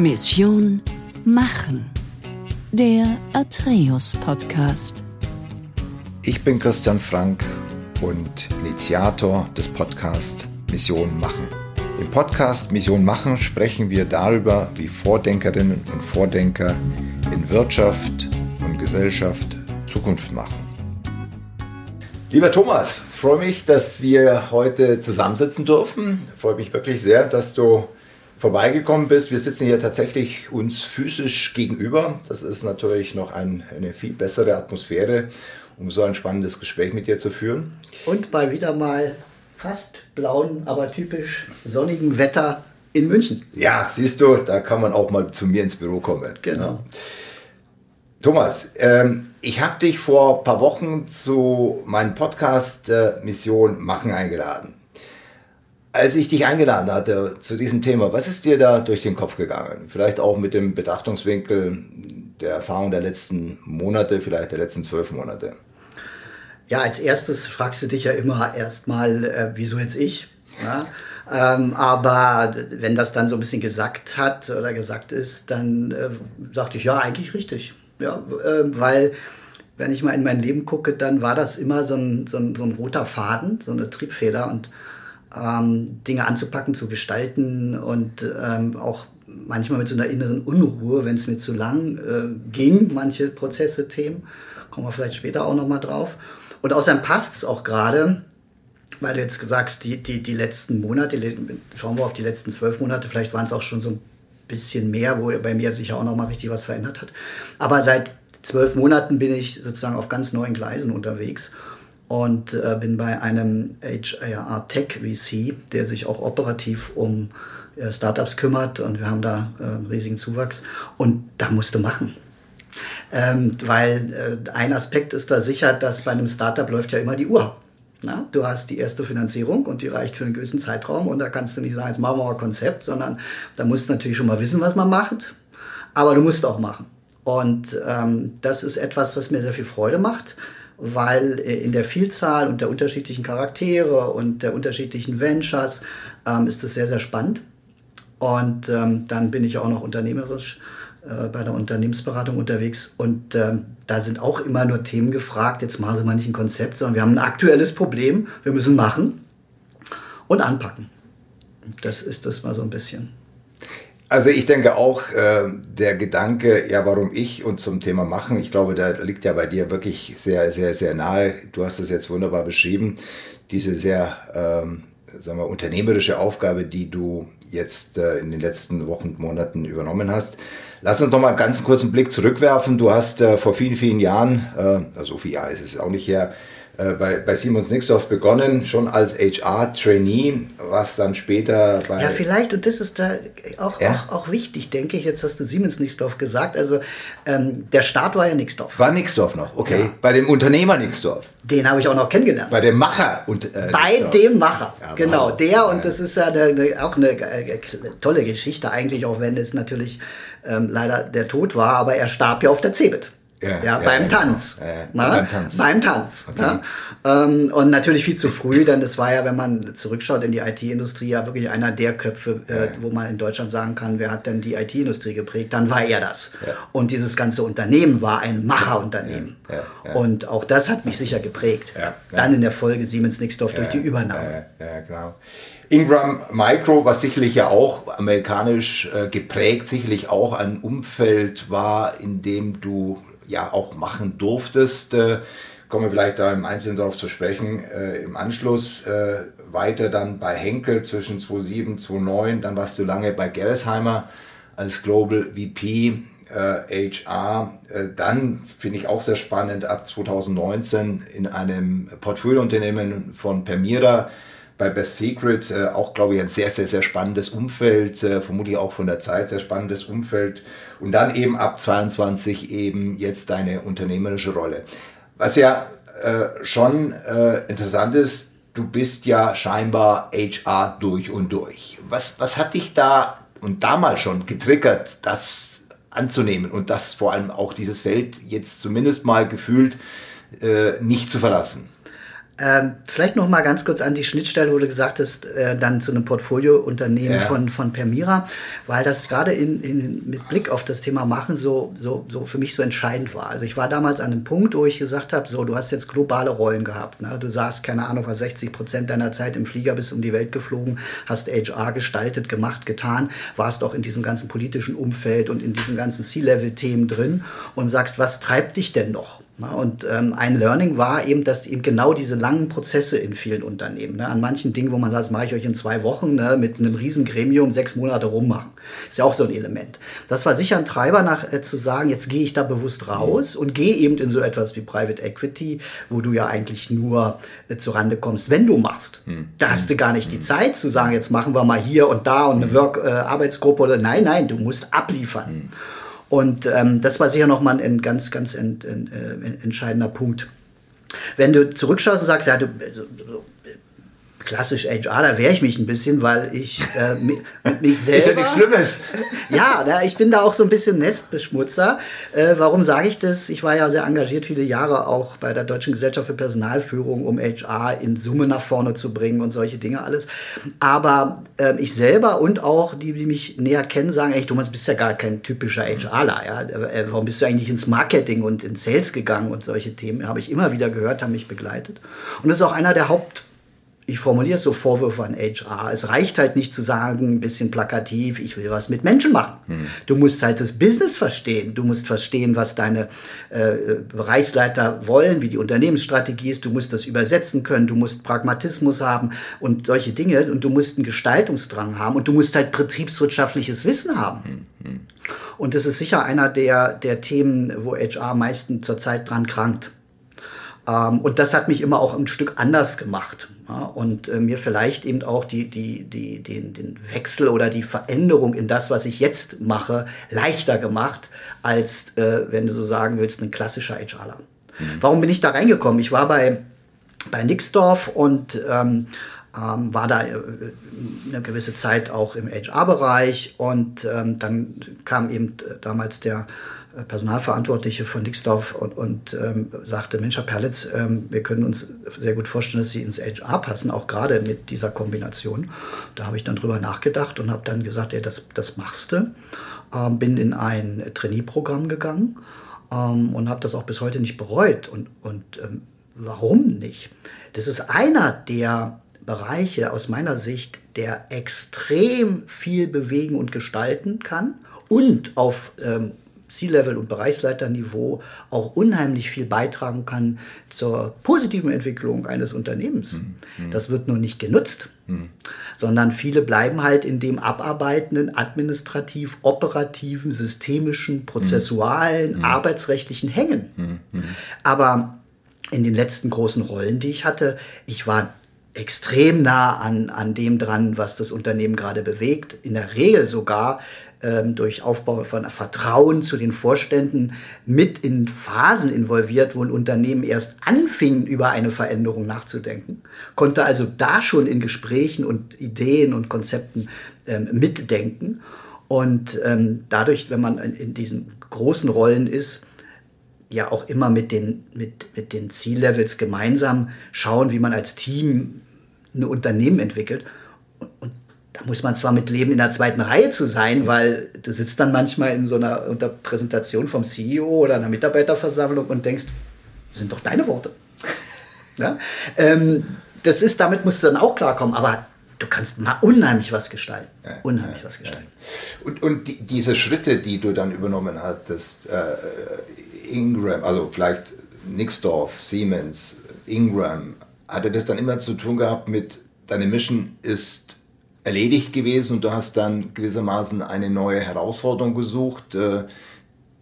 Mission Machen. Der Atreus Podcast. Ich bin Christian Frank und Initiator des Podcasts Mission Machen. Im Podcast Mission Machen sprechen wir darüber, wie Vordenkerinnen und Vordenker in Wirtschaft und Gesellschaft Zukunft machen. Lieber Thomas, freue mich, dass wir heute zusammensitzen dürfen. Freue mich wirklich sehr, dass du vorbeigekommen bist. Wir sitzen hier tatsächlich uns physisch gegenüber. Das ist natürlich noch ein, eine viel bessere Atmosphäre, um so ein spannendes Gespräch mit dir zu führen. Und bei wieder mal fast blauen, aber typisch sonnigen Wetter in München. Ja, siehst du, da kann man auch mal zu mir ins Büro kommen. Genau. Ja. Thomas, ähm, ich habe dich vor ein paar Wochen zu meinem Podcast äh, Mission Machen eingeladen. Als ich dich eingeladen hatte zu diesem Thema, was ist dir da durch den Kopf gegangen? Vielleicht auch mit dem Betrachtungswinkel der Erfahrung der letzten Monate, vielleicht der letzten zwölf Monate. Ja, als erstes fragst du dich ja immer erstmal, äh, wieso jetzt ich? Ja? Ähm, aber wenn das dann so ein bisschen gesagt hat oder gesagt ist, dann äh, sagte ich, ja, eigentlich richtig. Ja, äh, weil wenn ich mal in mein Leben gucke, dann war das immer so ein, so ein, so ein roter Faden, so eine Triebfeder und ähm, Dinge anzupacken, zu gestalten und ähm, auch manchmal mit so einer inneren Unruhe, wenn es mir zu lang äh, ging, manche Prozesse, Themen. Kommen wir vielleicht später auch nochmal drauf. Und außerdem passt es auch gerade, weil du jetzt gesagt hast, die, die, die letzten Monate, schauen wir auf die letzten zwölf Monate, vielleicht waren es auch schon so ein bisschen mehr, wo bei mir sich ja auch nochmal richtig was verändert hat. Aber seit zwölf Monaten bin ich sozusagen auf ganz neuen Gleisen unterwegs und äh, bin bei einem HAR Tech VC, der sich auch operativ um äh, Startups kümmert und wir haben da äh, riesigen Zuwachs und da musst du machen. Ähm, weil äh, ein Aspekt ist da sicher, dass bei einem Startup läuft ja immer die Uhr. Na, du hast die erste Finanzierung und die reicht für einen gewissen Zeitraum und da kannst du nicht sagen, jetzt machen wir mal ein Konzept, sondern da musst du natürlich schon mal wissen, was man macht, aber du musst auch machen. Und ähm, das ist etwas, was mir sehr viel Freude macht weil in der Vielzahl und der unterschiedlichen Charaktere und der unterschiedlichen Ventures ähm, ist es sehr, sehr spannend. Und ähm, dann bin ich auch noch unternehmerisch äh, bei der Unternehmensberatung unterwegs und ähm, da sind auch immer nur Themen gefragt. Jetzt machen Sie mal nicht ein Konzept, sondern wir haben ein aktuelles Problem. Wir müssen machen und anpacken. Das ist das mal so ein bisschen. Also ich denke auch, äh, der Gedanke, ja, warum ich und zum Thema machen, ich glaube, da liegt ja bei dir wirklich sehr, sehr, sehr nahe. Du hast es jetzt wunderbar beschrieben, diese sehr, ähm, sagen wir, unternehmerische Aufgabe, die du jetzt äh, in den letzten Wochen, Monaten übernommen hast. Lass uns noch mal ganz kurz einen Blick zurückwerfen. Du hast äh, vor vielen, vielen Jahren, äh, also viele Jahre ist es auch nicht her, bei, bei Simons Nixdorf begonnen, schon als HR-Trainee, was dann später bei... Ja, vielleicht, und das ist da auch, ja? auch, auch wichtig, denke ich, jetzt hast du Siemens Nixdorf gesagt, also ähm, der Start war ja Nixdorf. War Nixdorf noch, okay. Ja. Bei dem Unternehmer Nixdorf. Den habe ich auch noch kennengelernt. Bei dem Macher. Und, äh, Bei Nixdorf. dem Macher, ja, genau. Der, und das ist ja eine, auch eine äh, tolle Geschichte eigentlich, auch wenn es natürlich ähm, leider der Tod war, aber er starb ja auf der Cebit. Ja, ja, beim, ja, Tanz, genau. beim Tanz. Beim Tanz. Okay. Ähm, und natürlich viel zu früh, denn es war ja, wenn man zurückschaut in die IT-Industrie, ja wirklich einer der Köpfe, äh, wo man in Deutschland sagen kann, wer hat denn die IT-Industrie geprägt, dann war er das. Und dieses ganze Unternehmen war ein Macherunternehmen. Und auch das hat mich sicher geprägt. Dann in der Folge Siemens Nixdorf durch die Übernahme. Ja, genau. Ingram Micro, was sicherlich ja auch amerikanisch äh, geprägt, sicherlich auch ein Umfeld war, in dem du ja auch machen durftest. Äh, kommen wir vielleicht da im Einzelnen darauf zu sprechen. Äh, Im Anschluss äh, weiter dann bei Henkel zwischen 2007 2009. Dann warst du lange bei Gerresheimer als Global VP äh, HR. Äh, dann finde ich auch sehr spannend ab 2019 in einem Portfoliounternehmen von Permira bei Best Secret äh, auch, glaube ich, ein sehr, sehr, sehr spannendes Umfeld, äh, vermutlich auch von der Zeit sehr spannendes Umfeld. Und dann eben ab 22 eben jetzt deine unternehmerische Rolle. Was ja äh, schon äh, interessant ist, du bist ja scheinbar HR durch und durch. Was, was hat dich da und damals schon getriggert, das anzunehmen und das vor allem auch dieses Feld jetzt zumindest mal gefühlt äh, nicht zu verlassen? Ähm, vielleicht noch mal ganz kurz an die Schnittstelle, wo du gesagt hast, äh, dann zu einem Portfoliounternehmen ja. von, von Permira, weil das gerade in, in, mit Blick auf das Thema Machen so, so, so für mich so entscheidend war. Also ich war damals an einem Punkt, wo ich gesagt habe, so, du hast jetzt globale Rollen gehabt. Ne? Du saßt, keine Ahnung, war 60 Prozent deiner Zeit im Flieger bis um die Welt geflogen, hast HR gestaltet, gemacht, getan, warst auch in diesem ganzen politischen Umfeld und in diesen ganzen C-Level-Themen drin und sagst, was treibt dich denn noch? Und ähm, ein Learning war eben, dass eben genau diese langen Prozesse in vielen Unternehmen, ne, an manchen Dingen, wo man sagt, das mache ich euch in zwei Wochen, ne, mit einem riesen Gremium sechs Monate rummachen. Ist ja auch so ein Element. Das war sicher ein Treiber nach äh, zu sagen, jetzt gehe ich da bewusst raus und gehe eben in so etwas wie Private Equity, wo du ja eigentlich nur äh, Rande kommst, wenn du machst. Hm. Da hast du gar nicht die hm. Zeit zu sagen, jetzt machen wir mal hier und da und eine hm. Work, äh, Arbeitsgruppe oder nein, nein, du musst abliefern. Hm. Und ähm, das war sicher nochmal ein ganz, ganz ent, ent, äh, entscheidender Punkt. Wenn du zurückschaust und sagst, ja, du, klassisch HR, da wehre ich mich ein bisschen, weil ich äh, mit, mich selber... Ist ja nichts Schlimmes. ja, da, ich bin da auch so ein bisschen Nestbeschmutzer. Äh, warum sage ich das? Ich war ja sehr engagiert viele Jahre auch bei der Deutschen Gesellschaft für Personalführung, um HR in Summe nach vorne zu bringen und solche Dinge alles. Aber äh, ich selber und auch die, die mich näher kennen, sagen, ey, Thomas, bist ja gar kein typischer HRler. Ja? Äh, warum bist du eigentlich ins Marketing und in Sales gegangen und solche Themen? Habe ich immer wieder gehört, haben mich begleitet. Und das ist auch einer der Haupt ich formuliere es so Vorwürfe an HR. Es reicht halt nicht zu sagen, ein bisschen plakativ, ich will was mit Menschen machen. Hm. Du musst halt das Business verstehen. Du musst verstehen, was deine äh, Bereichsleiter wollen, wie die Unternehmensstrategie ist. Du musst das übersetzen können. Du musst Pragmatismus haben und solche Dinge. Und du musst einen Gestaltungsdrang haben. Und du musst halt betriebswirtschaftliches Wissen haben. Hm. Hm. Und das ist sicher einer der, der Themen, wo HR meistens zurzeit dran krankt. Ähm, und das hat mich immer auch ein Stück anders gemacht. Ja, und äh, mir vielleicht eben auch die, die, die, den, den Wechsel oder die Veränderung in das, was ich jetzt mache, leichter gemacht, als, äh, wenn du so sagen willst, ein klassischer HRler. Mhm. Warum bin ich da reingekommen? Ich war bei, bei Nixdorf und ähm, ähm, war da äh, eine gewisse Zeit auch im HR-Bereich und ähm, dann kam eben äh, damals der Personalverantwortliche von Dixdorf und, und ähm, sagte, Mensch, Herr Perlitz, ähm, wir können uns sehr gut vorstellen, dass Sie ins HR passen, auch gerade mit dieser Kombination. Da habe ich dann drüber nachgedacht und habe dann gesagt, ja, das, das machst du. Ähm, bin in ein Trainee-Programm gegangen ähm, und habe das auch bis heute nicht bereut. Und, und ähm, warum nicht? Das ist einer der Bereiche aus meiner Sicht, der extrem viel bewegen und gestalten kann und auf ähm, C-Level- und Bereichsleiterniveau auch unheimlich viel beitragen kann zur positiven Entwicklung eines Unternehmens. Mhm. Das wird nur nicht genutzt, mhm. sondern viele bleiben halt in dem abarbeitenden, administrativ, operativen, systemischen, prozessualen, mhm. arbeitsrechtlichen hängen. Mhm. Aber in den letzten großen Rollen, die ich hatte, ich war extrem nah an, an dem dran, was das Unternehmen gerade bewegt. In der Regel sogar durch Aufbau von Vertrauen zu den Vorständen mit in Phasen involviert, wo ein Unternehmen erst anfing, über eine Veränderung nachzudenken, konnte also da schon in Gesprächen und Ideen und Konzepten ähm, mitdenken. Und ähm, dadurch, wenn man in, diesen großen Rollen ist, ja auch immer mit den, mit, mit den Ziellevels gemeinsam schauen, wie man als Team ein Unternehmen entwickelt. Und da muss man zwar mit leben, in der zweiten Reihe zu sein, weil du sitzt dann manchmal in so einer unter Präsentation vom CEO oder einer Mitarbeiterversammlung und denkst, das sind doch deine Worte. ja? ähm, das ist, damit musst du dann auch klarkommen, aber du kannst mal unheimlich was gestalten. Ja, unheimlich ja, was gestalten. Und, und die, diese Schritte, die du dann übernommen hattest, äh, Ingram, also vielleicht Nixdorf, Siemens, Ingram, hatte das dann immer zu tun gehabt mit, deine Mission ist erledigt gewesen und du hast dann gewissermaßen eine neue Herausforderung gesucht, äh,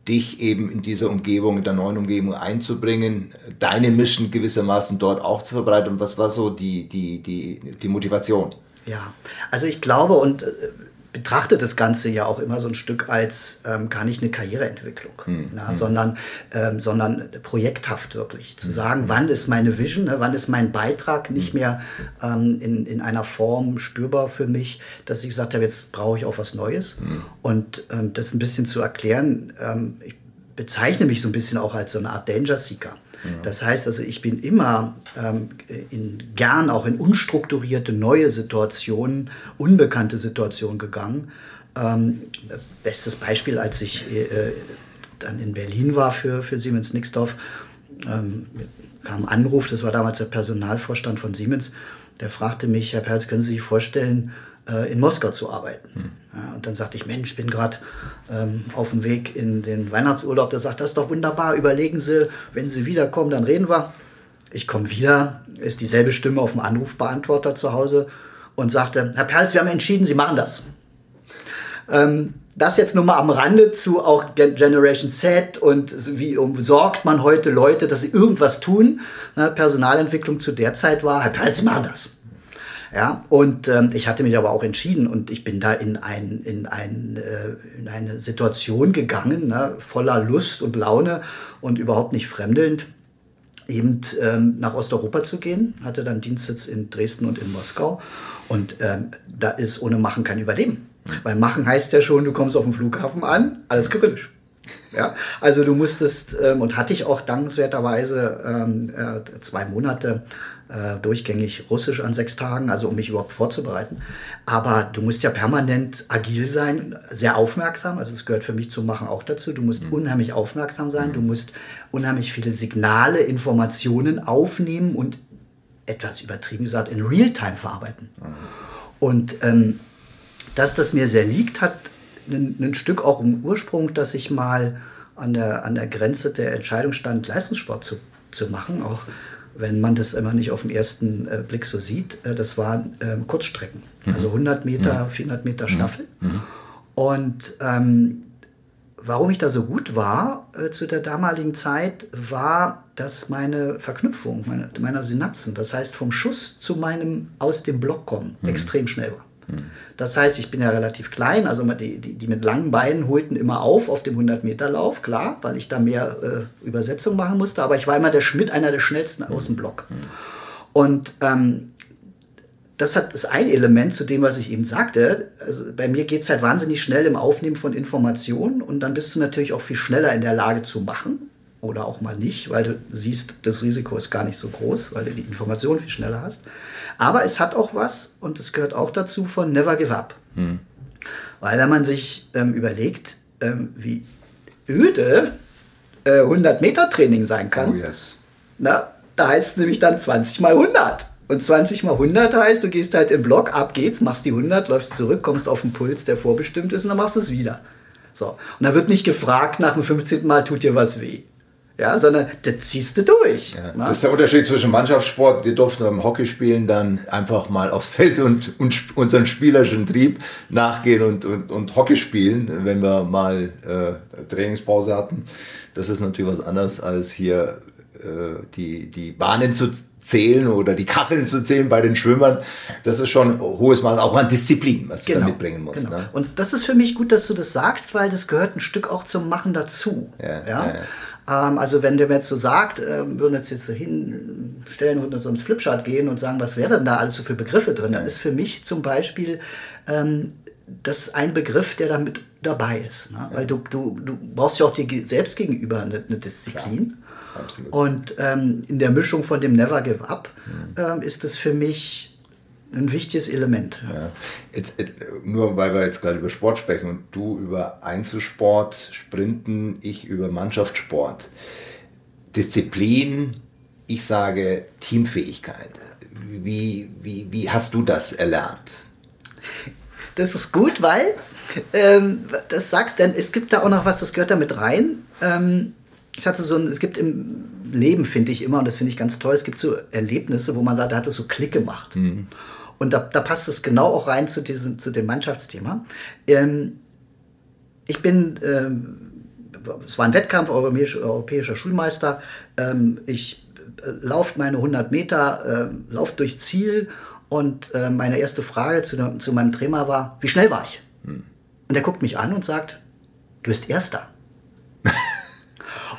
dich eben in dieser Umgebung, in der neuen Umgebung einzubringen, deine Mission gewissermaßen dort auch zu verbreiten. Was war so die, die, die, die Motivation? Ja, also ich glaube und äh, betrachte das Ganze ja auch immer so ein Stück als ähm, gar nicht eine Karriereentwicklung, hm. na, hm. Sondern, ähm, sondern projekthaft wirklich. Zu hm. sagen, wann ist meine Vision, ne, wann ist mein Beitrag nicht hm. mehr ähm, in, in einer Form spürbar für mich, dass ich gesagt habe, jetzt brauche ich auch was Neues. Hm. Und ähm, das ein bisschen zu erklären, ähm, ich bezeichne mich so ein bisschen auch als so eine Art Danger Seeker. Das heißt also, ich bin immer ähm, in, gern auch in unstrukturierte neue Situationen, unbekannte Situationen gegangen. Ähm, bestes Beispiel, als ich äh, dann in Berlin war für, für Siemens Nixdorf, ähm, kam ein Anruf, das war damals der Personalvorstand von Siemens, der fragte mich, Herr Perz, können Sie sich vorstellen, äh, in Moskau zu arbeiten? Hm. Ja, und dann sagte ich, Mensch, ich bin gerade ähm, auf dem Weg in den Weihnachtsurlaub. Der sagt, das ist doch wunderbar, überlegen Sie, wenn Sie wiederkommen, dann reden wir. Ich komme wieder, ist dieselbe Stimme auf dem Anrufbeantworter zu Hause und sagte, Herr Perls, wir haben entschieden, Sie machen das. Ähm, das jetzt nur mal am Rande zu auch Generation Z und wie umsorgt man heute Leute, dass sie irgendwas tun. Ne, Personalentwicklung zu der Zeit war, Herr Perl, Sie machen das. Ja, und ähm, ich hatte mich aber auch entschieden und ich bin da in, ein, in, ein, äh, in eine Situation gegangen, ne, voller Lust und Laune und überhaupt nicht fremdelnd, eben ähm, nach Osteuropa zu gehen. Hatte dann Dienstsitz in Dresden und in Moskau und ähm, da ist ohne Machen kein Überleben. Weil machen heißt ja schon, du kommst auf den Flughafen an, alles kyrillisch. Ja, also du musstest, ähm, und hatte ich auch dankenswerterweise ähm, äh, zwei Monate äh, durchgängig Russisch an sechs Tagen, also um mich überhaupt vorzubereiten. Aber du musst ja permanent agil sein, sehr aufmerksam, also es gehört für mich zum Machen auch dazu. Du musst mhm. unheimlich aufmerksam sein, du musst unheimlich viele Signale, Informationen aufnehmen und etwas übertrieben gesagt in Realtime verarbeiten. Mhm. Und ähm, dass das mir sehr liegt, hat ein, ein Stück auch im Ursprung, dass ich mal an der, an der Grenze der Entscheidung stand, Leistungssport zu, zu machen, auch wenn man das immer nicht auf den ersten äh, Blick so sieht. Äh, das waren ähm, Kurzstrecken, mhm. also 100 Meter, mhm. 400 Meter mhm. Staffel. Mhm. Und ähm, warum ich da so gut war äh, zu der damaligen Zeit, war, dass meine Verknüpfung meine, meiner Synapsen, das heißt vom Schuss zu meinem aus dem Block kommen, mhm. extrem schnell war. Das heißt, ich bin ja relativ klein, also die, die, die mit langen Beinen holten immer auf auf dem 100-Meter-Lauf, klar, weil ich da mehr äh, Übersetzung machen musste, aber ich war immer der Schmidt, einer der schnellsten aus dem Block. Und ähm, das hat, ist ein Element zu dem, was ich eben sagte. Also bei mir geht es halt wahnsinnig schnell im Aufnehmen von Informationen und dann bist du natürlich auch viel schneller in der Lage zu machen oder auch mal nicht, weil du siehst, das Risiko ist gar nicht so groß, weil du die Informationen viel schneller hast. Aber es hat auch was, und es gehört auch dazu, von Never Give Up. Hm. Weil wenn man sich ähm, überlegt, ähm, wie öde äh, 100 Meter Training sein kann, oh yes. na, da heißt es nämlich dann 20 mal 100. Und 20 mal 100 heißt, du gehst halt im Block, ab geht's, machst die 100, läufst zurück, kommst auf den Puls, der vorbestimmt ist, und dann machst du es wieder. So. Und da wird nicht gefragt, nach dem 15. Mal tut dir was weh ja, sondern das ziehst du durch. Ja, das ist der Unterschied zwischen Mannschaftssport. Wir durften beim Hockey spielen dann einfach mal aufs Feld und, und unseren spielerischen Trieb nachgehen und, und, und Hockey spielen, wenn wir mal äh, Trainingspause hatten. Das ist natürlich was anderes als hier äh, die, die Bahnen zu zählen oder die Kacheln zu zählen bei den Schwimmern. Das ist schon ein hohes Maß auch an Disziplin, was genau, du da mitbringen musst. Genau. Ne? Und das ist für mich gut, dass du das sagst, weil das gehört ein Stück auch zum Machen dazu. Ja, ja? ja. Ähm, also wenn der mir jetzt so sagt, äh, würden jetzt jetzt so hinstellen und so ins Flipchart gehen und sagen, was wäre denn da alles so für Begriffe drin, dann ist für mich zum Beispiel ähm, das ein Begriff, der damit dabei ist. Ne? Weil du, du, du brauchst ja auch dir selbst gegenüber eine, eine Disziplin. Absolut. Und ähm, in der Mischung von dem Never Give Up mhm. ähm, ist es für mich ein wichtiges Element. Ja. Jetzt, nur weil wir jetzt gerade über Sport sprechen und du über Einzelsport, Sprinten, ich über Mannschaftssport. Disziplin, ich sage Teamfähigkeit. Wie, wie, wie hast du das erlernt? Das ist gut, weil ähm, das sagst, denn es gibt da auch noch was, das gehört da mit rein. Ähm, ich hatte so ein, es gibt im Leben, finde ich immer, und das finde ich ganz toll, es gibt so Erlebnisse, wo man sagt, da hat es so Klick gemacht. Mhm. Und da, da passt es genau auch rein zu, diesem, zu dem Mannschaftsthema. Ähm, ich bin, ähm, es war ein Wettkampf, europäischer, europäischer Schulmeister. Ähm, ich äh, laufe meine 100 Meter, äh, laufe durch Ziel und äh, meine erste Frage zu, zu, meinem Trainer war, wie schnell war ich? Hm. Und er guckt mich an und sagt, du bist Erster.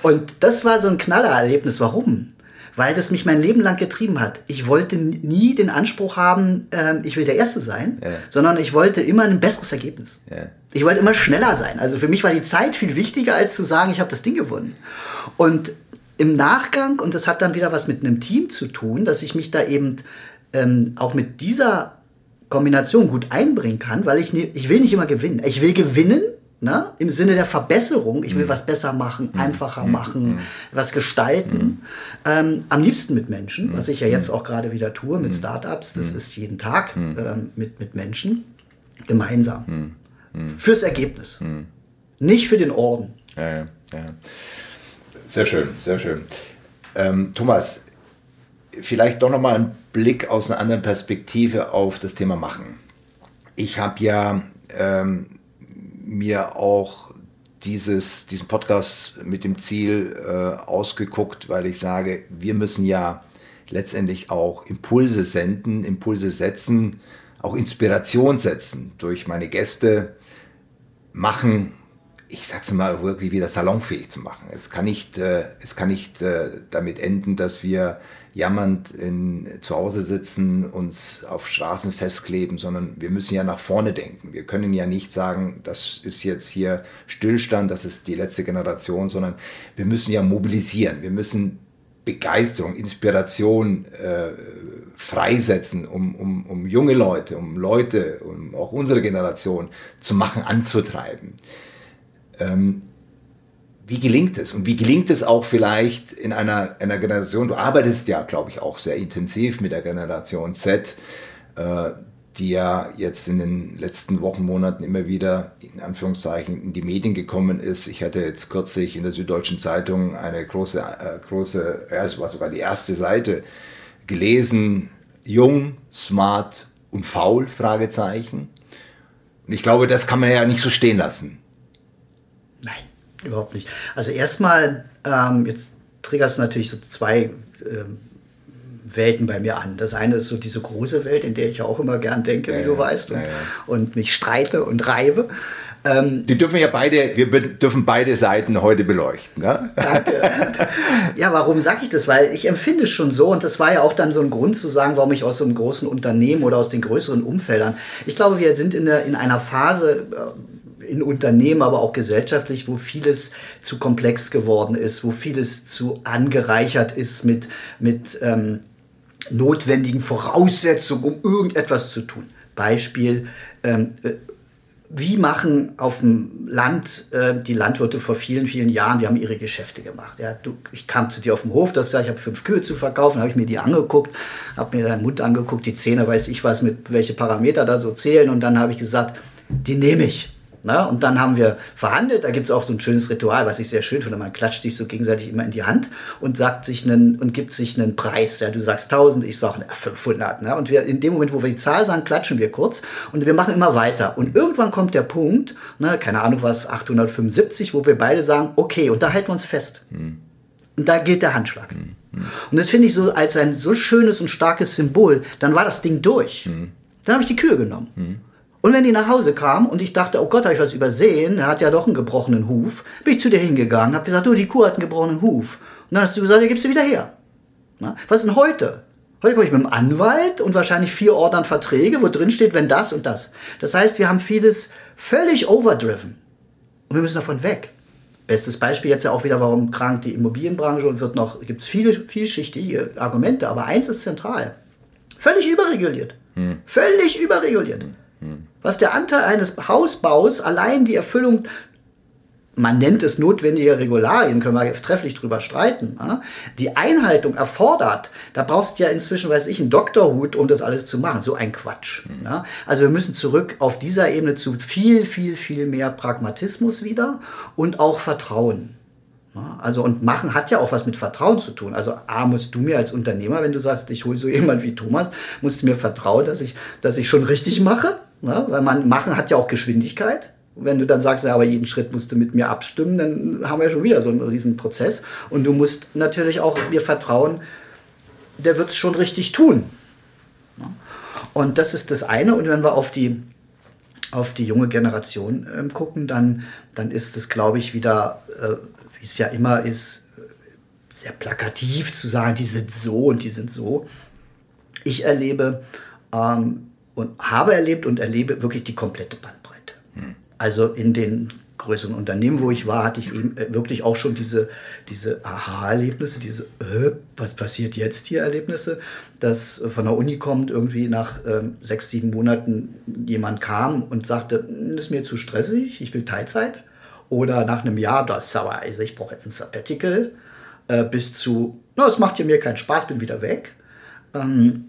und das war so ein Knallererlebnis. Warum? Weil das mich mein Leben lang getrieben hat. Ich wollte nie den Anspruch haben, äh, ich will der Erste sein, ja. sondern ich wollte immer ein besseres Ergebnis. Ja. Ich wollte immer schneller sein. Also für mich war die Zeit viel wichtiger, als zu sagen, ich habe das Ding gewonnen. Und im Nachgang, und das hat dann wieder was mit einem Team zu tun, dass ich mich da eben ähm, auch mit dieser Kombination gut einbringen kann, weil ich, ne, ich will nicht immer gewinnen. Ich will gewinnen, Ne? Im Sinne der Verbesserung, ich will mhm. was besser machen, mhm. einfacher mhm. machen, mhm. was gestalten. Mhm. Ähm, am liebsten mit Menschen, was ich ja jetzt auch gerade wieder tue mit Startups. Das ist jeden Tag ähm, mit, mit Menschen gemeinsam. Fürs Ergebnis. Nicht für den Orden. Ja, ja, ja. Sehr schön, sehr schön. Ähm, Thomas, vielleicht doch nochmal ein Blick aus einer anderen Perspektive auf das Thema Machen. Ich habe ja ähm, mir auch dieses, diesen Podcast mit dem Ziel äh, ausgeguckt, weil ich sage, wir müssen ja letztendlich auch Impulse senden, Impulse setzen, auch Inspiration setzen durch meine Gäste, machen, ich sag's mal wirklich wieder salonfähig zu machen. Es kann nicht, äh, es kann nicht äh, damit enden, dass wir jammernd in, zu Hause sitzen, uns auf Straßen festkleben, sondern wir müssen ja nach vorne denken. Wir können ja nicht sagen, das ist jetzt hier Stillstand, das ist die letzte Generation, sondern wir müssen ja mobilisieren. Wir müssen Begeisterung, Inspiration äh, freisetzen, um, um, um junge Leute, um Leute, um auch unsere Generation zu machen, anzutreiben. Ähm, wie gelingt es? Und wie gelingt es auch vielleicht in einer, einer Generation, du arbeitest ja, glaube ich, auch sehr intensiv mit der Generation Z, äh, die ja jetzt in den letzten Wochen, Monaten immer wieder in Anführungszeichen in die Medien gekommen ist. Ich hatte jetzt kürzlich in der Süddeutschen Zeitung eine große, äh, große, ja, es war sogar die erste Seite gelesen, jung, smart und faul, Fragezeichen. Und ich glaube, das kann man ja nicht so stehen lassen. Nein. Überhaupt nicht. Also erstmal, ähm, jetzt triggerst du natürlich so zwei ähm, Welten bei mir an. Das eine ist so diese große Welt, in der ich ja auch immer gern denke, ja, wie du ja, weißt, und, ja, und, mich streite und reibe. Ähm, Die dürfen ja beide, wir dürfen beide Seiten heute beleuchten. Ne? Danke. ja, warum sage ich das? Weil ich empfinde es schon so und das war ja auch dann so ein Grund zu sagen, warum ich aus so einem großen Unternehmen oder aus den größeren Umfeldern. Ich glaube, wir sind in, der, in einer Phase, äh, in Unternehmen, aber auch gesellschaftlich, wo vieles zu komplex geworden ist, wo vieles zu angereichert ist mit, mit ähm, notwendigen Voraussetzungen, um irgendetwas zu tun. Beispiel, ähm, äh, wie machen auf dem Land äh, die Landwirte vor vielen, vielen Jahren, die haben ihre Geschäfte gemacht. Ja, du, ich kam zu dir auf dem Hof, das ich habe fünf Kühe zu verkaufen, habe ich mir die angeguckt, habe mir deinen Mund angeguckt, die Zähne, weiß ich was, mit welche Parameter da so zählen und dann habe ich gesagt, die nehme ich. Na, und dann haben wir verhandelt. Da gibt es auch so ein schönes Ritual, was ich sehr schön finde. Man klatscht sich so gegenseitig immer in die Hand und sagt sich einen und gibt sich einen Preis. Ja, du sagst 1000, ich sage 500. Ne? Und wir in dem Moment, wo wir die Zahl sagen, klatschen wir kurz und wir machen immer weiter. Und irgendwann kommt der Punkt, ne, keine Ahnung was, 875, wo wir beide sagen, okay, und da halten wir uns fest. Hm. Und da gilt der Handschlag. Hm. Hm. Und das finde ich so als ein so schönes und starkes Symbol. Dann war das Ding durch. Hm. Dann habe ich die Kühe genommen. Und wenn die nach Hause kam und ich dachte, oh Gott, habe ich was übersehen, er hat ja doch einen gebrochenen Huf, bin ich zu dir hingegangen, habe gesagt, du, die Kuh hat einen gebrochenen Huf. Und dann hast du gesagt, ja, gibst du wieder her. Na, was ist denn heute? Heute komme ich mit dem Anwalt und wahrscheinlich vier Ordnern Verträge, wo drin steht, wenn das und das. Das heißt, wir haben vieles völlig overdriven. Und wir müssen davon weg. Bestes Beispiel jetzt ja auch wieder, warum krankt die Immobilienbranche und wird noch, gibt es viele vielschichtige Argumente, aber eins ist zentral. Völlig überreguliert. Hm. Völlig überreguliert. Hm. Was der Anteil eines Hausbaus allein die Erfüllung, man nennt es notwendige Regularien, können wir trefflich drüber streiten, die Einhaltung erfordert, da brauchst du ja inzwischen, weiß ich, einen Doktorhut, um das alles zu machen. So ein Quatsch. Mhm. Also wir müssen zurück auf dieser Ebene zu viel, viel, viel mehr Pragmatismus wieder und auch Vertrauen. Also und machen hat ja auch was mit Vertrauen zu tun. Also A musst du mir als Unternehmer, wenn du sagst, ich hole so jemand wie Thomas, musst du mir vertrauen, dass ich, dass ich schon richtig mache. Ne? Weil man machen hat ja auch Geschwindigkeit. wenn du dann sagst, ja, aber jeden Schritt musst du mit mir abstimmen, dann haben wir schon wieder so einen riesen Prozess. Und du musst natürlich auch mir vertrauen, der wird es schon richtig tun. Ne? Und das ist das eine. Und wenn wir auf die, auf die junge Generation äh, gucken, dann, dann ist es, glaube ich, wieder, äh, wie es ja immer ist, sehr plakativ zu sagen, die sind so und die sind so. Ich erlebe ähm, und habe erlebt und erlebe wirklich die komplette Bandbreite. Hm. Also in den größeren Unternehmen, wo ich war, hatte ich eben äh, wirklich auch schon diese, diese Aha-Erlebnisse, diese äh, was passiert jetzt hier Erlebnisse, dass von der Uni kommt, irgendwie nach ähm, sechs, sieben Monaten jemand kam und sagte, hm, das ist mir zu stressig, ich will Teilzeit. Oder nach einem Jahr, das ist aber, also ich brauche jetzt ein Sabbatical, äh, bis zu, na, es macht ja mir keinen Spaß, bin wieder weg. Ähm,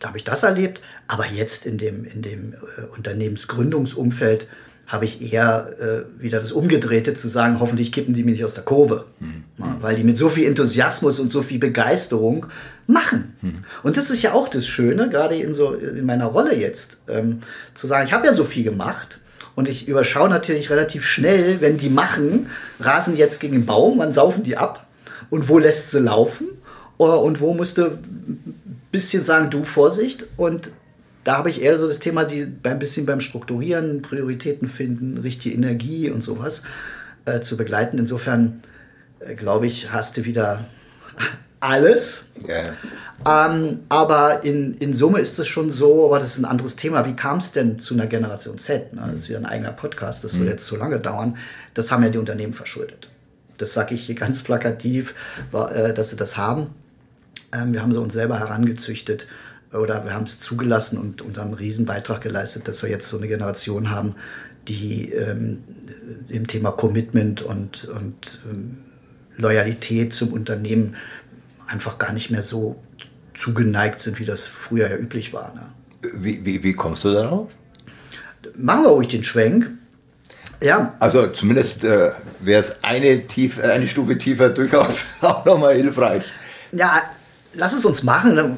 da habe ich das erlebt. Aber jetzt in dem, in dem äh, Unternehmensgründungsumfeld habe ich eher äh, wieder das Umgedrehte zu sagen, hoffentlich kippen die mir nicht aus der Kurve. Mhm. Weil die mit so viel Enthusiasmus und so viel Begeisterung machen. Mhm. Und das ist ja auch das Schöne, gerade in, so, in meiner Rolle jetzt, ähm, zu sagen, ich habe ja so viel gemacht. Und ich überschaue natürlich relativ schnell, wenn die machen, rasen jetzt gegen den Baum, wann saufen die ab und wo lässt sie laufen und wo musste bisschen sagen, du Vorsicht. Und da habe ich eher so das Thema, die ein bisschen beim Strukturieren, Prioritäten finden, richtige Energie und sowas äh, zu begleiten. Insofern äh, glaube ich, hast du wieder alles. Yeah. Ähm, aber in, in Summe ist es schon so, aber das ist ein anderes Thema. Wie kam es denn zu einer Generation Z? Ne? Das ist wieder ein eigener Podcast, das mhm. wird jetzt zu lange dauern. Das haben ja die Unternehmen verschuldet. Das sage ich hier ganz plakativ, äh, dass sie das haben. Ähm, wir haben sie uns selber herangezüchtet oder wir haben es zugelassen und, und haben einen Riesenbeitrag geleistet, dass wir jetzt so eine Generation haben, die ähm, im Thema Commitment und, und ähm, Loyalität zum Unternehmen einfach gar nicht mehr so zugeneigt sind, wie das früher ja üblich war. Ne? Wie, wie, wie kommst du darauf? Machen wir ruhig den Schwenk. Ja. Also zumindest äh, wäre es eine, tief, eine Stufe tiefer durchaus auch nochmal hilfreich. Ja, lass es uns machen.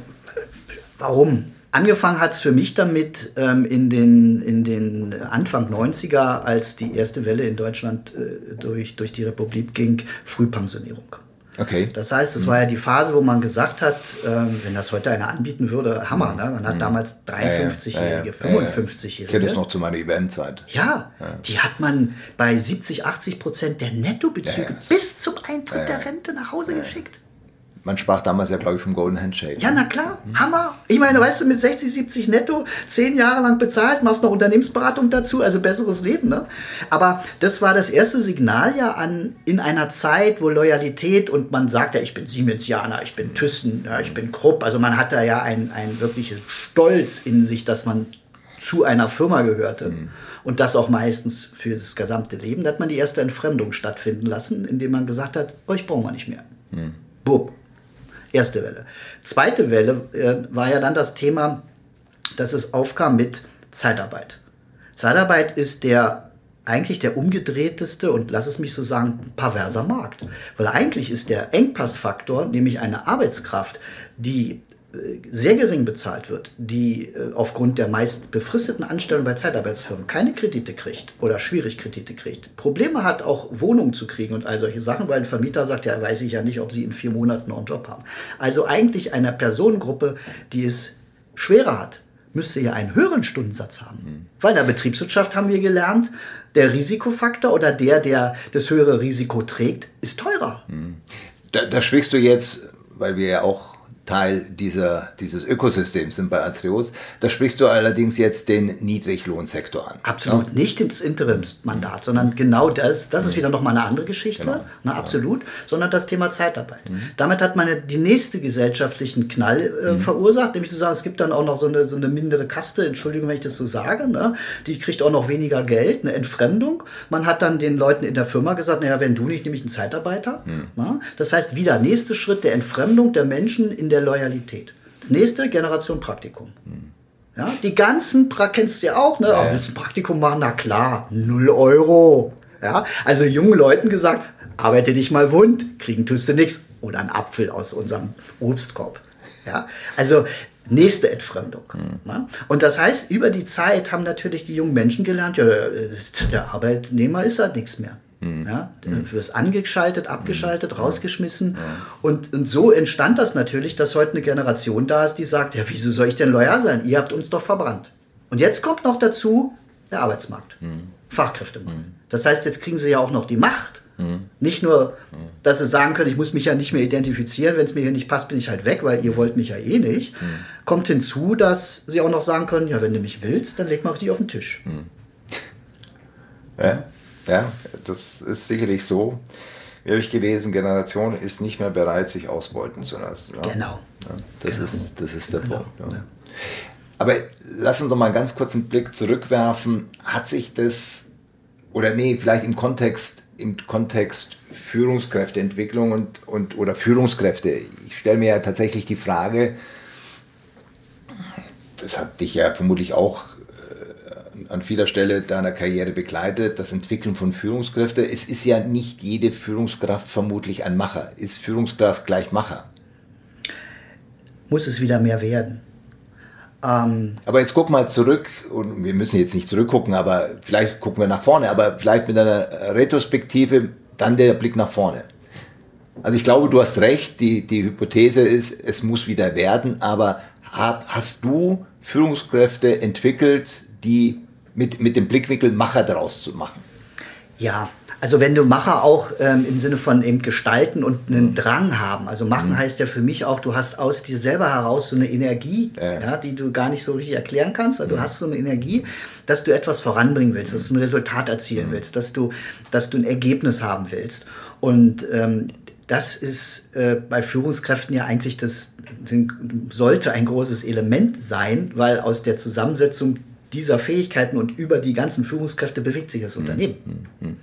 Warum? Angefangen hat es für mich damit ähm, in, den, in den Anfang 90er, als die erste Welle in Deutschland äh, durch, durch die Republik ging, Frühpensionierung. Okay. Das heißt, es mhm. war ja die Phase, wo man gesagt hat, ähm, wenn das heute einer anbieten würde, Hammer. Ne? Man hat mhm. damals 53-Jährige, ja, ja, 55-Jährige. Ich kenne das noch zu meiner IBM-Zeit. Ja, ja, die hat man bei 70, 80 Prozent der Nettobezüge bis zum Eintritt der Rente nach Hause geschickt. Man sprach damals ja, glaube ich, vom Golden Handshake. Ja, na klar, mhm. Hammer. Ich meine, weißt du, mit 60, 70 netto, zehn Jahre lang bezahlt, machst noch Unternehmensberatung dazu, also besseres Leben. Ne? Aber das war das erste Signal ja an, in einer Zeit, wo Loyalität und man sagt ja, ich bin Siemensianer, ich bin Thyssen, ja, ich bin Krupp. Also man hat da ja ein, ein wirkliches Stolz in sich, dass man zu einer Firma gehörte. Mhm. Und das auch meistens für das gesamte Leben. Da hat man die erste Entfremdung stattfinden lassen, indem man gesagt hat, euch brauchen wir nicht mehr. Mhm. Bub. Erste Welle. Zweite Welle äh, war ja dann das Thema, dass es aufkam mit Zeitarbeit. Zeitarbeit ist der eigentlich der umgedrehteste und lass es mich so sagen, perverser Markt. Weil eigentlich ist der Engpassfaktor, nämlich eine Arbeitskraft, die sehr gering bezahlt wird, die äh, aufgrund der meist befristeten Anstellung bei Zeitarbeitsfirmen keine Kredite kriegt oder schwierig Kredite kriegt, Probleme hat, auch Wohnungen zu kriegen und all solche Sachen, weil ein Vermieter sagt, ja, weiß ich ja nicht, ob sie in vier Monaten noch einen Job haben. Also eigentlich eine Personengruppe, die es schwerer hat, müsste ja einen höheren Stundensatz haben. Mhm. Weil in der Betriebswirtschaft haben wir gelernt, der Risikofaktor oder der, der das höhere Risiko trägt, ist teurer. Mhm. Da, da sprichst du jetzt, weil wir ja auch Teil dieser, dieses Ökosystems sind bei Atreus. Da sprichst du allerdings jetzt den Niedriglohnsektor an. Absolut, ja? nicht ins Interimsmandat, sondern genau das, das ist wieder nochmal eine andere Geschichte, genau. na, absolut, ja. sondern das Thema Zeitarbeit. Mhm. Damit hat man die nächste gesellschaftlichen Knall äh, mhm. verursacht, nämlich zu sagen, es gibt dann auch noch so eine, so eine mindere Kaste, Entschuldigung, wenn ich das so sage, ne? die kriegt auch noch weniger Geld, eine Entfremdung. Man hat dann den Leuten in der Firma gesagt, naja, wenn du nicht, nehme ich einen Zeitarbeiter. Mhm. Das heißt, wieder nächster Schritt der Entfremdung der Menschen in der Loyalität. Das nächste, Generation Praktikum. Ja, die ganzen, kennst du ja auch, ne? Ja. Oh, willst du ein Praktikum machen? Na klar, 0 Euro. Ja, also jungen Leuten gesagt, arbeite dich mal wund, kriegen tust du nichts. Oder ein Apfel aus unserem Obstkorb. Ja, also nächste Entfremdung. Mhm. Und das heißt, über die Zeit haben natürlich die jungen Menschen gelernt, ja, der Arbeitnehmer ist halt nichts mehr. Mhm. Ja, du wirst angeschaltet, abgeschaltet, mhm. rausgeschmissen. Ja. Und, und so entstand das natürlich, dass heute eine Generation da ist, die sagt, ja, wieso soll ich denn loyal sein? Ihr habt uns doch verbrannt. Und jetzt kommt noch dazu der Arbeitsmarkt. Mhm. Fachkräftemangel. Mhm. Das heißt, jetzt kriegen sie ja auch noch die Macht, mhm. Nicht nur, dass sie sagen können, ich muss mich ja nicht mehr identifizieren, wenn es mir hier nicht passt, bin ich halt weg, weil ihr wollt mich ja eh nicht. Mhm. Kommt hinzu, dass sie auch noch sagen können, ja, wenn du mich willst, dann leg mal dich auf den Tisch. Mhm. Ja, ja, das ist sicherlich so. Wie habe ich gelesen, Generation ist nicht mehr bereit, sich ausbeuten zu lassen. Ja? Genau. Ja, das, genau. Ist, das ist der genau. Punkt. Ja. Aber lass uns doch mal einen ganz kurzen Blick zurückwerfen. Hat sich das, oder nee, vielleicht im Kontext, im Kontext Führungskräfteentwicklung und, und, oder Führungskräfte. Ich stelle mir ja tatsächlich die Frage, das hat dich ja vermutlich auch an vieler Stelle deiner Karriere begleitet, das Entwickeln von Führungskräften. Es ist ja nicht jede Führungskraft vermutlich ein Macher. Ist Führungskraft gleich Macher? Muss es wieder mehr werden. Ähm, aber jetzt guck mal zurück, und wir müssen jetzt nicht zurückgucken, aber vielleicht gucken wir nach vorne, aber vielleicht mit einer Retrospektive, dann der Blick nach vorne. Also ich glaube, du hast recht, die, die Hypothese ist, es muss wieder werden, aber hast du Führungskräfte entwickelt, die mit, mit dem Blickwinkel Macher daraus zu machen? Ja, also wenn du Macher auch ähm, im Sinne von eben gestalten und einen Drang haben. Also machen mhm. heißt ja für mich auch, du hast aus dir selber heraus so eine Energie, äh. ja, die du gar nicht so richtig erklären kannst. Also mhm. Du hast so eine Energie, dass du etwas voranbringen willst, dass du ein Resultat erzielen mhm. willst, dass du, dass du ein Ergebnis haben willst. Und ähm, das ist äh, bei Führungskräften ja eigentlich das sollte ein großes Element sein, weil aus der Zusammensetzung dieser Fähigkeiten und über die ganzen Führungskräfte bewegt sich das. Unternehmen. Mhm.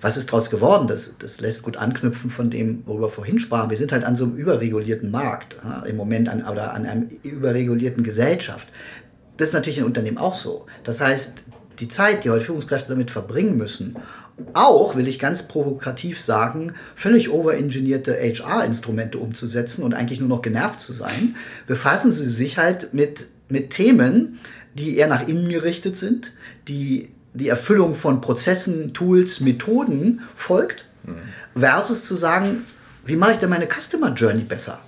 Was ist daraus geworden? Das, das lässt gut anknüpfen von dem, worüber wir vorhin sprachen. Wir sind halt an so einem überregulierten Markt ja, im Moment an, oder an einer überregulierten Gesellschaft. Das ist natürlich in Unternehmen auch so. Das heißt, die Zeit, die heute Führungskräfte damit verbringen müssen, auch, will ich ganz provokativ sagen, völlig overengineerte HR-Instrumente umzusetzen und eigentlich nur noch genervt zu sein, befassen sie sich halt mit, mit Themen, die eher nach innen gerichtet sind, die die Erfüllung von Prozessen, Tools, Methoden folgt, mhm. versus zu sagen, wie mache ich denn meine Customer Journey besser?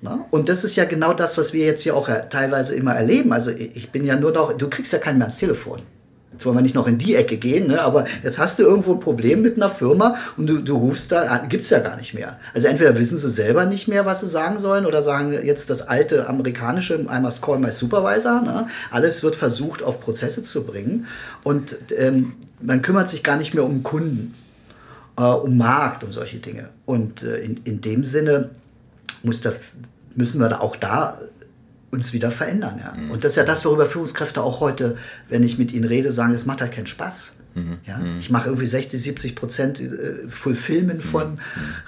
Na? Und das ist ja genau das, was wir jetzt hier auch teilweise immer erleben. Also ich bin ja nur noch, du kriegst ja keinen mehr ans Telefon. Jetzt wollen wir nicht noch in die Ecke gehen, ne? aber jetzt hast du irgendwo ein Problem mit einer Firma und du, du rufst da an, gibt es ja gar nicht mehr. Also entweder wissen sie selber nicht mehr, was sie sagen sollen oder sagen jetzt das alte amerikanische, I must call my supervisor. Ne? Alles wird versucht auf Prozesse zu bringen und ähm, man kümmert sich gar nicht mehr um Kunden, äh, um Markt, um solche Dinge. Und äh, in, in dem Sinne muss da, müssen wir da auch da uns wieder verändern. Ja. Mhm. Und das ist ja das, worüber Führungskräfte auch heute, wenn ich mit ihnen rede, sagen, es macht halt keinen Spaß. Mhm. Ja, mhm. ich mache irgendwie 60, 70 Prozent äh, Fulfillment mhm. von mhm.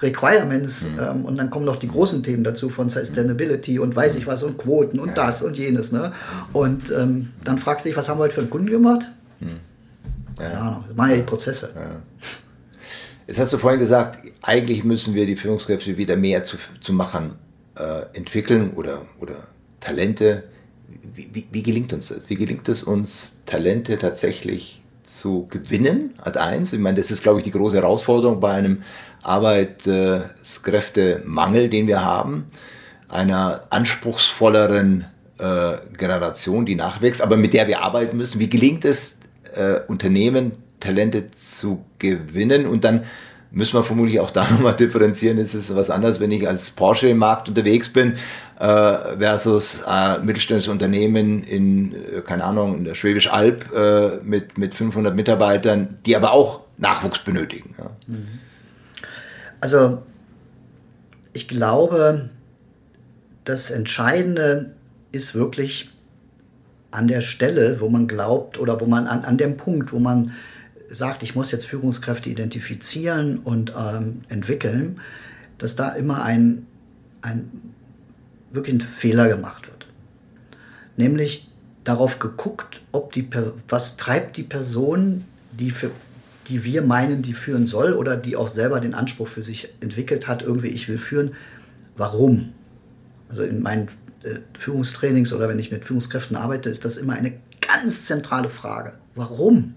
Requirements mhm. ähm, und dann kommen noch die großen Themen dazu von Sustainability und weiß ich was und Quoten und ja. das und jenes. Ne? Und ähm, dann fragst du dich, was haben wir heute für einen Kunden gemacht? Ja. Keine Ahnung, das machen ja die Prozesse. Ja. Jetzt hast du vorhin gesagt, eigentlich müssen wir die Führungskräfte wieder mehr zu, zu machen äh, entwickeln oder, oder Talente, wie, wie, wie, gelingt uns das? Wie gelingt es uns, Talente tatsächlich zu gewinnen? Ad eins, ich meine, das ist, glaube ich, die große Herausforderung bei einem Arbeitskräftemangel, den wir haben, einer anspruchsvolleren äh, Generation, die nachwächst, aber mit der wir arbeiten müssen. Wie gelingt es, äh, Unternehmen Talente zu gewinnen und dann müssen wir vermutlich auch da nochmal differenzieren. Es ist was anderes, wenn ich als Porsche im Markt unterwegs bin äh, versus äh, mittelständisches Unternehmen in, äh, keine Ahnung, in der Schwäbisch Alb äh, mit, mit 500 Mitarbeitern, die aber auch Nachwuchs benötigen. Ja. Mhm. Also ich glaube, das Entscheidende ist wirklich an der Stelle, wo man glaubt oder wo man an, an dem Punkt, wo man sagt, ich muss jetzt Führungskräfte identifizieren und ähm, entwickeln, dass da immer ein, ein wirklich ein Fehler gemacht wird. Nämlich darauf geguckt, ob die, was treibt die Person, die, für, die wir meinen, die führen soll oder die auch selber den Anspruch für sich entwickelt hat, irgendwie ich will führen, warum? Also in meinen äh, Führungstrainings oder wenn ich mit Führungskräften arbeite, ist das immer eine ganz zentrale Frage. Warum?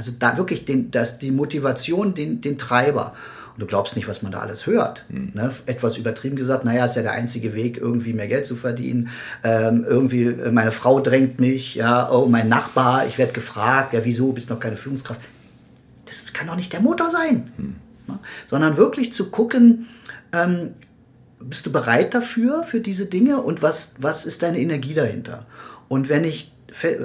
Also da wirklich den, das, die Motivation, den, den Treiber. Und du glaubst nicht, was man da alles hört. Mhm. Ne? Etwas übertrieben gesagt, naja, ist ja der einzige Weg, irgendwie mehr Geld zu verdienen. Ähm, irgendwie, äh, meine Frau drängt mich, ja, oh, mein Nachbar, ich werde gefragt, ja, wieso, bist noch keine Führungskraft. Das kann doch nicht der Motor sein. Mhm. Ne? Sondern wirklich zu gucken, ähm, bist du bereit dafür, für diese Dinge und was, was ist deine Energie dahinter? Und wenn ich,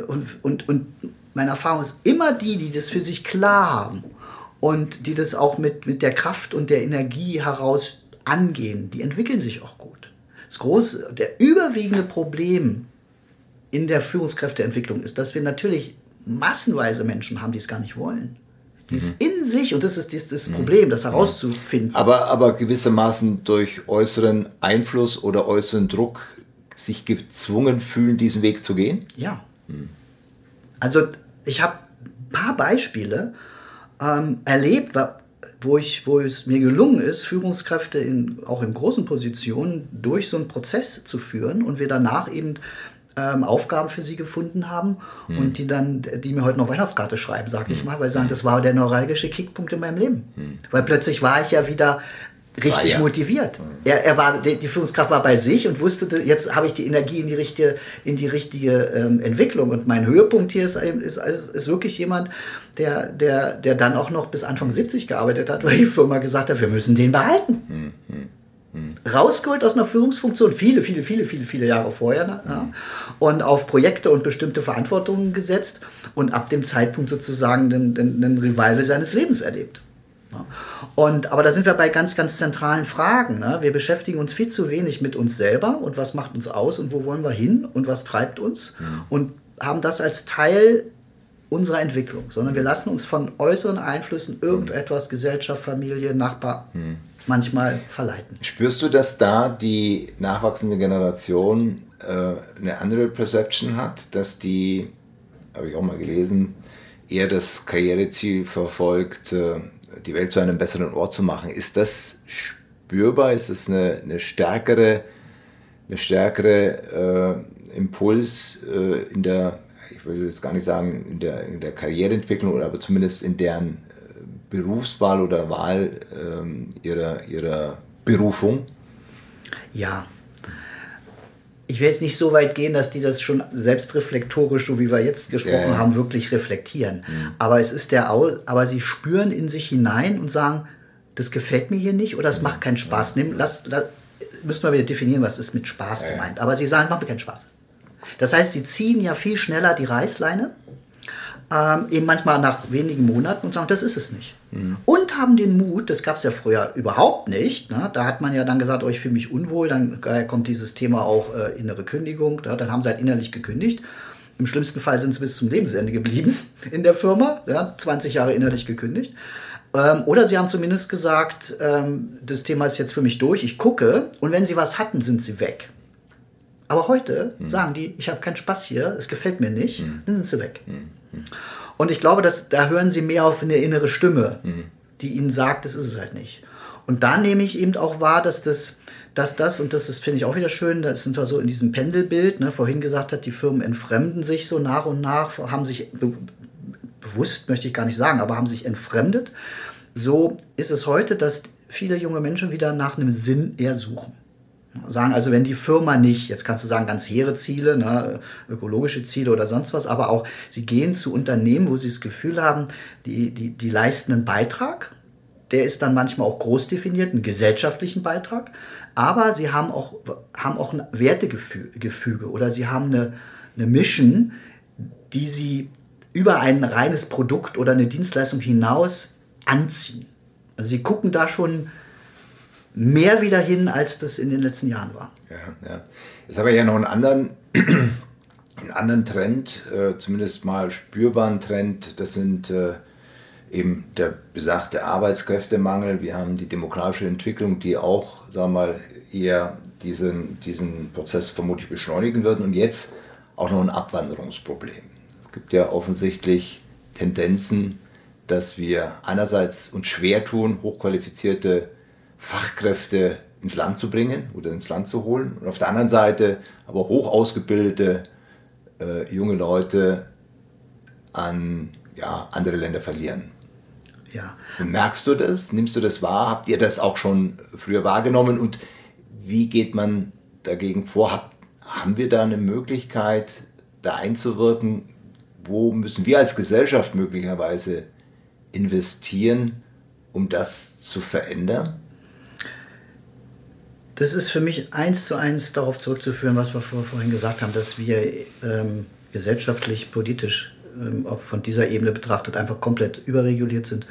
und, und, und meine Erfahrung ist immer die, die das für sich klar haben und die das auch mit, mit der Kraft und der Energie heraus angehen, die entwickeln sich auch gut. Das große, der überwiegende Problem in der Führungskräfteentwicklung ist, dass wir natürlich massenweise Menschen haben, die es gar nicht wollen. Die es mhm. in sich, und das ist das, das mhm. Problem, das herauszufinden. Aber, aber gewissermaßen durch äußeren Einfluss oder äußeren Druck sich gezwungen fühlen, diesen Weg zu gehen? Ja. Mhm. Also ich habe ein paar Beispiele ähm, erlebt, wo, ich, wo es mir gelungen ist, Führungskräfte in, auch in großen Positionen durch so einen Prozess zu führen und wir danach eben ähm, Aufgaben für sie gefunden haben hm. und die dann, die mir heute noch Weihnachtskarte schreiben, sage ich hm. mal, weil sie sagen, das war der neuralgische Kickpunkt in meinem Leben. Hm. Weil plötzlich war ich ja wieder richtig ja. motiviert. Er, er war, die, die, Führungskraft war bei sich und wusste, jetzt habe ich die Energie in die richtige, in die richtige ähm, Entwicklung. Und mein Höhepunkt hier ist, ist, ist wirklich jemand, der, der, der dann auch noch bis Anfang 70 gearbeitet hat, weil die Firma gesagt hat, wir müssen den behalten. Hm, hm rausgeholt aus einer Führungsfunktion, viele, viele, viele, viele, viele Jahre vorher, ne, ja, und auf Projekte und bestimmte Verantwortungen gesetzt und ab dem Zeitpunkt sozusagen den, den, den Revival seines Lebens erlebt. Und, aber da sind wir bei ganz, ganz zentralen Fragen. Ne? Wir beschäftigen uns viel zu wenig mit uns selber und was macht uns aus und wo wollen wir hin und was treibt uns mhm. und haben das als Teil unserer Entwicklung, sondern wir lassen uns von äußeren Einflüssen irgendetwas, Gesellschaft, Familie, Nachbar, mhm manchmal verleiten. Spürst du, dass da die nachwachsende Generation äh, eine andere Perception hat, dass die, habe ich auch mal gelesen, eher das Karriereziel verfolgt, äh, die Welt zu einem besseren Ort zu machen? Ist das spürbar? Ist das eine, eine stärkere, eine stärkere äh, Impuls äh, in der, ich würde jetzt gar nicht sagen, in der, in der Karriereentwicklung, oder aber zumindest in deren Berufswahl oder Wahl ähm, ihrer, ihrer Berufung? Ja. Ich will jetzt nicht so weit gehen, dass die das schon selbstreflektorisch, so wie wir jetzt gesprochen ja, haben, wirklich reflektieren. Mhm. Aber es ist der Au aber sie spüren in sich hinein und sagen, das gefällt mir hier nicht oder es macht keinen Spaß. Nimm, lass, lass, müssen wir wieder definieren, was ist mit Spaß ja, gemeint. Aber sie sagen, macht mir keinen Spaß. Das heißt, sie ziehen ja viel schneller die Reißleine ähm, eben manchmal nach wenigen Monaten und sagen, das ist es nicht. Mhm. Und haben den Mut, das gab es ja früher überhaupt nicht, ne? da hat man ja dann gesagt, oh, ich fühle mich unwohl, dann kommt dieses Thema auch äh, innere Kündigung, ne? dann haben sie halt innerlich gekündigt. Im schlimmsten Fall sind sie bis zum Lebensende geblieben in der Firma, ja? 20 Jahre innerlich gekündigt. Ähm, oder sie haben zumindest gesagt, ähm, das Thema ist jetzt für mich durch, ich gucke und wenn sie was hatten, sind sie weg. Aber heute mhm. sagen die, ich habe keinen Spaß hier, es gefällt mir nicht, mhm. dann sind sie weg. Mhm. Und ich glaube, dass da hören sie mehr auf eine innere Stimme, mhm. Die ihnen sagt, das ist es halt nicht. Und da nehme ich eben auch wahr, dass das, dass das, und das finde ich auch wieder schön, da sind wir so in diesem Pendelbild, ne, vorhin gesagt hat, die Firmen entfremden sich so nach und nach, haben sich be bewusst, möchte ich gar nicht sagen, aber haben sich entfremdet. So ist es heute, dass viele junge Menschen wieder nach einem Sinn eher suchen. Sagen also, wenn die Firma nicht, jetzt kannst du sagen, ganz hehre Ziele, ne, ökologische Ziele oder sonst was, aber auch sie gehen zu Unternehmen, wo sie das Gefühl haben, die, die, die leisten einen Beitrag, der ist dann manchmal auch groß definiert, einen gesellschaftlichen Beitrag, aber sie haben auch, haben auch ein Wertegefüge oder sie haben eine, eine Mission, die sie über ein reines Produkt oder eine Dienstleistung hinaus anziehen. Also sie gucken da schon mehr wieder hin, als das in den letzten Jahren war. Ja, ja. Jetzt haben wir ja noch einen anderen, einen anderen Trend, äh, zumindest mal spürbaren Trend. Das sind äh, eben der besagte Arbeitskräftemangel. Wir haben die demografische Entwicklung, die auch, sagen wir mal, eher diesen, diesen Prozess vermutlich beschleunigen wird. Und jetzt auch noch ein Abwanderungsproblem. Es gibt ja offensichtlich Tendenzen, dass wir einerseits uns schwer tun, hochqualifizierte Fachkräfte ins Land zu bringen oder ins Land zu holen. Und auf der anderen Seite aber hoch ausgebildete äh, junge Leute an ja, andere Länder verlieren. Ja. Merkst du das? Nimmst du das wahr? Habt ihr das auch schon früher wahrgenommen? Und wie geht man dagegen vor? Hab, haben wir da eine Möglichkeit, da einzuwirken? Wo müssen wir als Gesellschaft möglicherweise investieren, um das zu verändern? Das ist für mich eins zu eins darauf zurückzuführen, was wir vorhin gesagt haben, dass wir ähm, gesellschaftlich, politisch ähm, auch von dieser Ebene betrachtet einfach komplett überreguliert sind,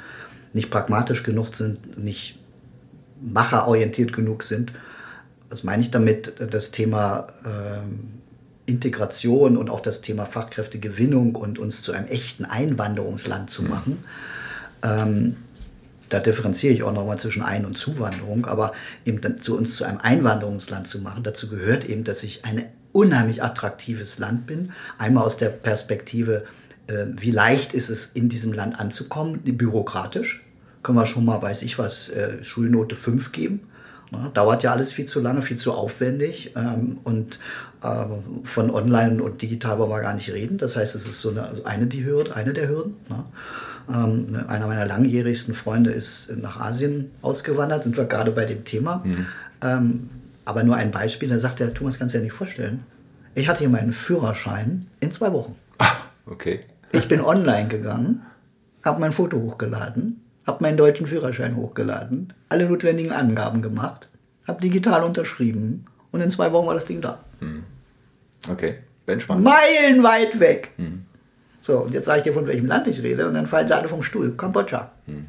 nicht pragmatisch genug sind, nicht macherorientiert genug sind. Was meine ich damit? Das Thema ähm, Integration und auch das Thema Fachkräftegewinnung und uns zu einem echten Einwanderungsland zu machen. Ähm, da differenziere ich auch nochmal zwischen Ein- und Zuwanderung, aber eben zu uns zu einem Einwanderungsland zu machen, dazu gehört eben, dass ich ein unheimlich attraktives Land bin. Einmal aus der Perspektive, äh, wie leicht ist es, in diesem Land anzukommen, bürokratisch. Können wir schon mal, weiß ich was, äh, Schulnote 5 geben. Na, dauert ja alles viel zu lange, viel zu aufwendig. Ähm, und äh, von online und digital wollen wir gar nicht reden. Das heißt, es ist so eine, also eine, die Hürde, eine der Hürden. Na. Ähm, ne, einer meiner langjährigsten Freunde ist nach Asien ausgewandert, sind wir gerade bei dem Thema. Mhm. Ähm, aber nur ein Beispiel, da sagt er, Thomas, kannst du dir nicht vorstellen. Ich hatte hier meinen Führerschein in zwei Wochen. Ah, okay. Ich bin online gegangen, habe mein Foto hochgeladen, habe meinen deutschen Führerschein hochgeladen, alle notwendigen Angaben gemacht, habe digital unterschrieben und in zwei Wochen war das Ding da. Mhm. Okay, Benchmark. Meilenweit weg. Mhm. So, und jetzt sage ich dir, von welchem Land ich rede, und dann fallen sie alle vom Stuhl. Kambodscha. Hm.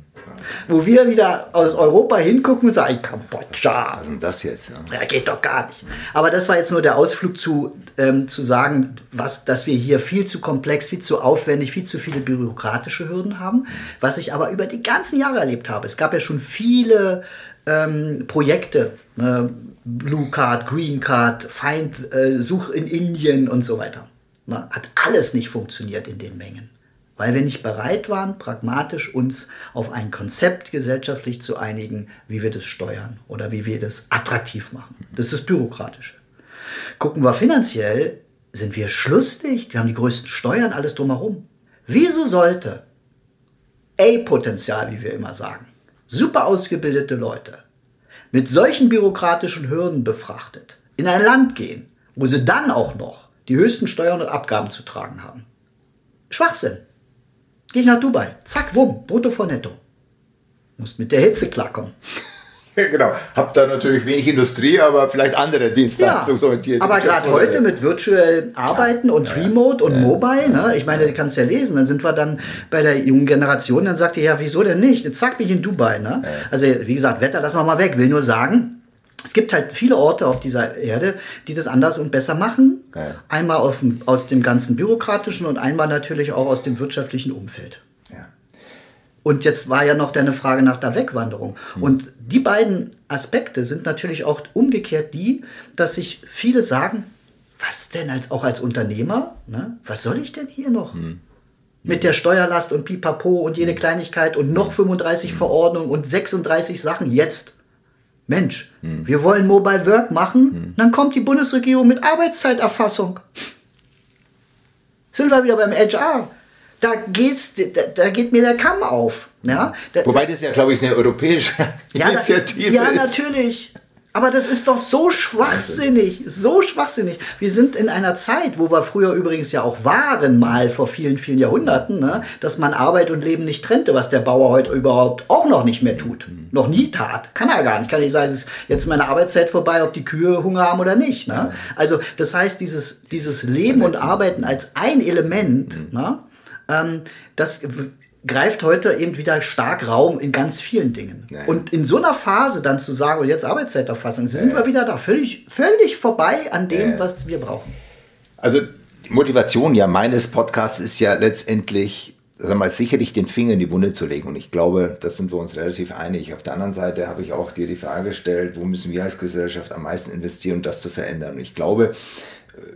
Wo wir wieder aus Europa hingucken und sagen, Kambodscha. Was ist denn das jetzt? Ja. ja, geht doch gar nicht. Aber das war jetzt nur der Ausflug zu, ähm, zu sagen, was, dass wir hier viel zu komplex, viel zu aufwendig, viel zu viele bürokratische Hürden haben. Was ich aber über die ganzen Jahre erlebt habe. Es gab ja schon viele ähm, Projekte, äh, Blue Card, Green Card, Feind, äh, Such in Indien und so weiter. Na, hat alles nicht funktioniert in den Mengen. Weil wir nicht bereit waren, pragmatisch uns auf ein Konzept gesellschaftlich zu einigen, wie wir das steuern oder wie wir das attraktiv machen. Das ist das Bürokratische. Gucken wir finanziell, sind wir schlussdicht, wir haben die größten Steuern, alles drumherum. Wieso sollte A-Potenzial, wie wir immer sagen, super ausgebildete Leute, mit solchen bürokratischen Hürden befrachtet, in ein Land gehen, wo sie dann auch noch die höchsten Steuern und Abgaben zu tragen haben. Schwachsinn. Gehe ich nach Dubai. Zack, wumm, brutto vor netto. Muss mit der Hitze klarkommen. genau. Hab da natürlich wenig Industrie, aber vielleicht andere Dienstleistungsorientierte. Ja, aber gerade heute mit virtuell Arbeiten und ja, Remote und Mobile, ne? ich meine, du kannst ja lesen, dann sind wir dann bei der jungen Generation, dann sagt ihr, ja, wieso denn nicht? Jetzt zack, bin ich in Dubai. Ne? Also, wie gesagt, Wetter lassen wir mal weg. Will nur sagen, gibt halt viele Orte auf dieser Erde, die das anders und besser machen. Ja. Einmal auf, aus dem ganzen bürokratischen und einmal natürlich auch aus dem wirtschaftlichen Umfeld. Ja. Und jetzt war ja noch deine Frage nach der Wegwanderung. Hm. Und die beiden Aspekte sind natürlich auch umgekehrt die, dass sich viele sagen, was denn als, auch als Unternehmer? Ne? Was soll ich denn hier noch? Hm. Mit der Steuerlast und Pipapo und jede hm. Kleinigkeit und noch 35 hm. Verordnungen und 36 Sachen jetzt. Mensch, hm. wir wollen Mobile Work machen, hm. dann kommt die Bundesregierung mit Arbeitszeiterfassung. Sind wir wieder beim HR. Da, geht's, da, da geht mir der Kamm auf. Ja? Da, Wobei das ja, glaube ich, eine europäische ja, Initiative ja, ist. Ja, natürlich. Aber das ist doch so schwachsinnig, so schwachsinnig. Wir sind in einer Zeit, wo wir früher übrigens ja auch waren, mal vor vielen, vielen Jahrhunderten, ne, dass man Arbeit und Leben nicht trennte, was der Bauer heute überhaupt auch noch nicht mehr tut. Mhm. Noch nie tat. Kann er gar nicht. Kann nicht sagen, es ist jetzt meine Arbeitszeit vorbei, ob die Kühe Hunger haben oder nicht. Ne? Also das heißt, dieses, dieses Leben und Arbeiten als ein Element, mhm. ne, ähm, das greift heute eben wieder stark Raum in ganz vielen Dingen. Ja. Und in so einer Phase dann zu sagen, und jetzt Arbeitszeiterfassung, sind ja. wir wieder da, völlig, völlig vorbei an dem, ja. was wir brauchen. Also die Motivation ja meines Podcasts ist ja letztendlich, sag mal, sicherlich den Finger in die Wunde zu legen. Und ich glaube, da sind wir uns relativ einig. Auf der anderen Seite habe ich auch dir die Frage gestellt, wo müssen wir als Gesellschaft am meisten investieren, um das zu verändern. Und ich glaube,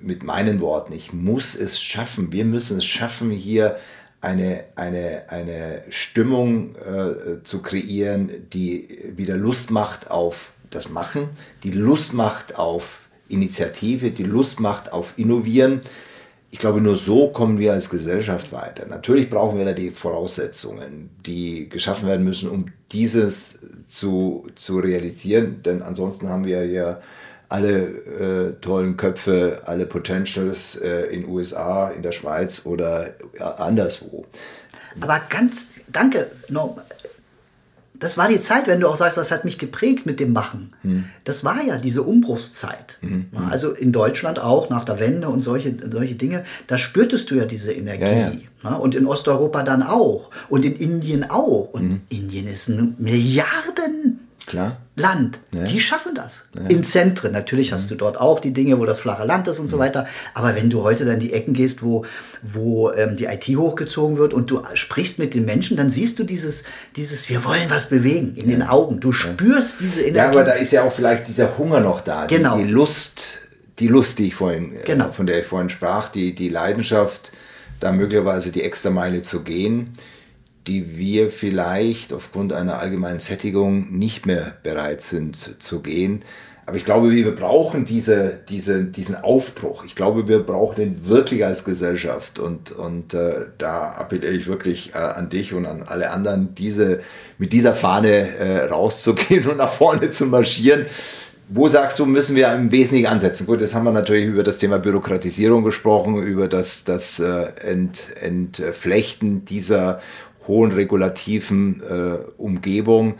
mit meinen Worten, ich muss es schaffen, wir müssen es schaffen, hier eine, eine, eine Stimmung äh, zu kreieren, die wieder Lust macht auf das Machen, die Lust macht auf Initiative, die Lust macht auf Innovieren. Ich glaube, nur so kommen wir als Gesellschaft weiter. Natürlich brauchen wir da die Voraussetzungen, die geschaffen werden müssen, um dieses zu, zu realisieren, denn ansonsten haben wir ja alle äh, tollen Köpfe, alle Potentials äh, in USA, in der Schweiz oder äh, anderswo. Aber ganz, danke, no, das war die Zeit, wenn du auch sagst, was hat mich geprägt mit dem Machen. Hm. Das war ja diese Umbruchszeit. Hm. Also in Deutschland auch nach der Wende und solche, solche Dinge, da spürtest du ja diese Energie. Ja, ja. Und in Osteuropa dann auch. Und in Indien auch. Und hm. Indien ist ein Milliarden Klar. Land. Ja. Die schaffen das. Ja. In Zentren. Natürlich hast du dort auch die Dinge, wo das flache Land ist und so weiter. Aber wenn du heute dann in die Ecken gehst, wo, wo ähm, die IT hochgezogen wird und du sprichst mit den Menschen, dann siehst du dieses, dieses wir wollen was bewegen in den Augen. Du spürst diese Energie. Ja, aber da ist ja auch vielleicht dieser Hunger noch da. Genau. Die, die Lust, die Lust, die ich vorhin, äh, genau. äh, von der ich vorhin sprach, die, die Leidenschaft, da möglicherweise die extra Meile zu gehen die wir vielleicht aufgrund einer allgemeinen Sättigung nicht mehr bereit sind zu gehen. Aber ich glaube, wir brauchen diese, diese, diesen Aufbruch. Ich glaube, wir brauchen den wirklich als Gesellschaft. Und, und äh, da appelliere ich wirklich äh, an dich und an alle anderen, diese, mit dieser Fahne äh, rauszugehen und nach vorne zu marschieren. Wo sagst du, müssen wir im Wesentlichen ansetzen? Gut, jetzt haben wir natürlich über das Thema Bürokratisierung gesprochen, über das, das äh, Ent, Entflechten dieser hohen regulativen äh, Umgebung.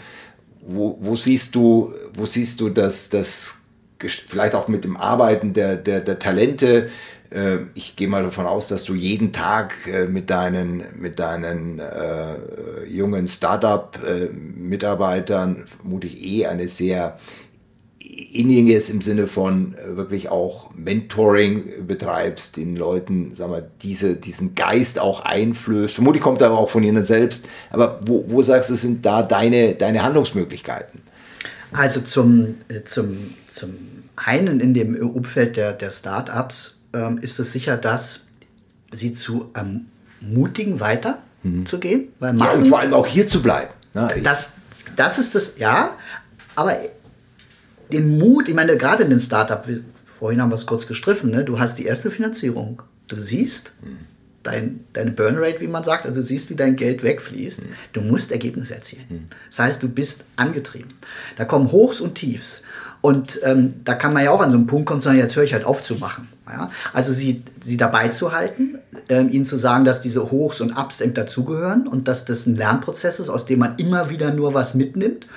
Wo, wo, siehst du, wo siehst du das, das vielleicht auch mit dem Arbeiten der, der, der Talente? Äh, ich gehe mal davon aus, dass du jeden Tag äh, mit deinen, mit deinen äh, jungen Startup-Mitarbeitern äh, vermutlich eh eine sehr inniges im Sinne von äh, wirklich auch Mentoring betreibst, den Leuten, sag mal, diese, diesen Geist auch einflößt. Vermutlich kommt er aber auch von ihnen selbst. Aber wo, wo sagst du, sind da deine, deine Handlungsmöglichkeiten? Also zum, äh, zum, zum einen in dem Umfeld der, der Startups ähm, ist es sicher, dass sie zu ermutigen, weiter mhm. zu gehen. Weil ja, und vor allem auch hier zu bleiben. Ne? Das, das ist das, ja, aber den Mut, ich meine, gerade in den Startup, vorhin haben wir es kurz gestriffen, ne? du hast die erste Finanzierung. Du siehst mhm. dein, deine Burnrate, wie man sagt, also du siehst, wie dein Geld wegfließt. Mhm. Du musst Ergebnisse erzielen. Mhm. Das heißt, du bist angetrieben. Da kommen Hochs und Tiefs. Und ähm, da kann man ja auch an so einen Punkt kommen, sondern jetzt höre ich halt auf zu machen. Ja? Also sie, sie dabei zu halten, ähm, ihnen zu sagen, dass diese Hochs und Ups eben dazugehören und dass das ein Lernprozess ist, aus dem man immer wieder nur was mitnimmt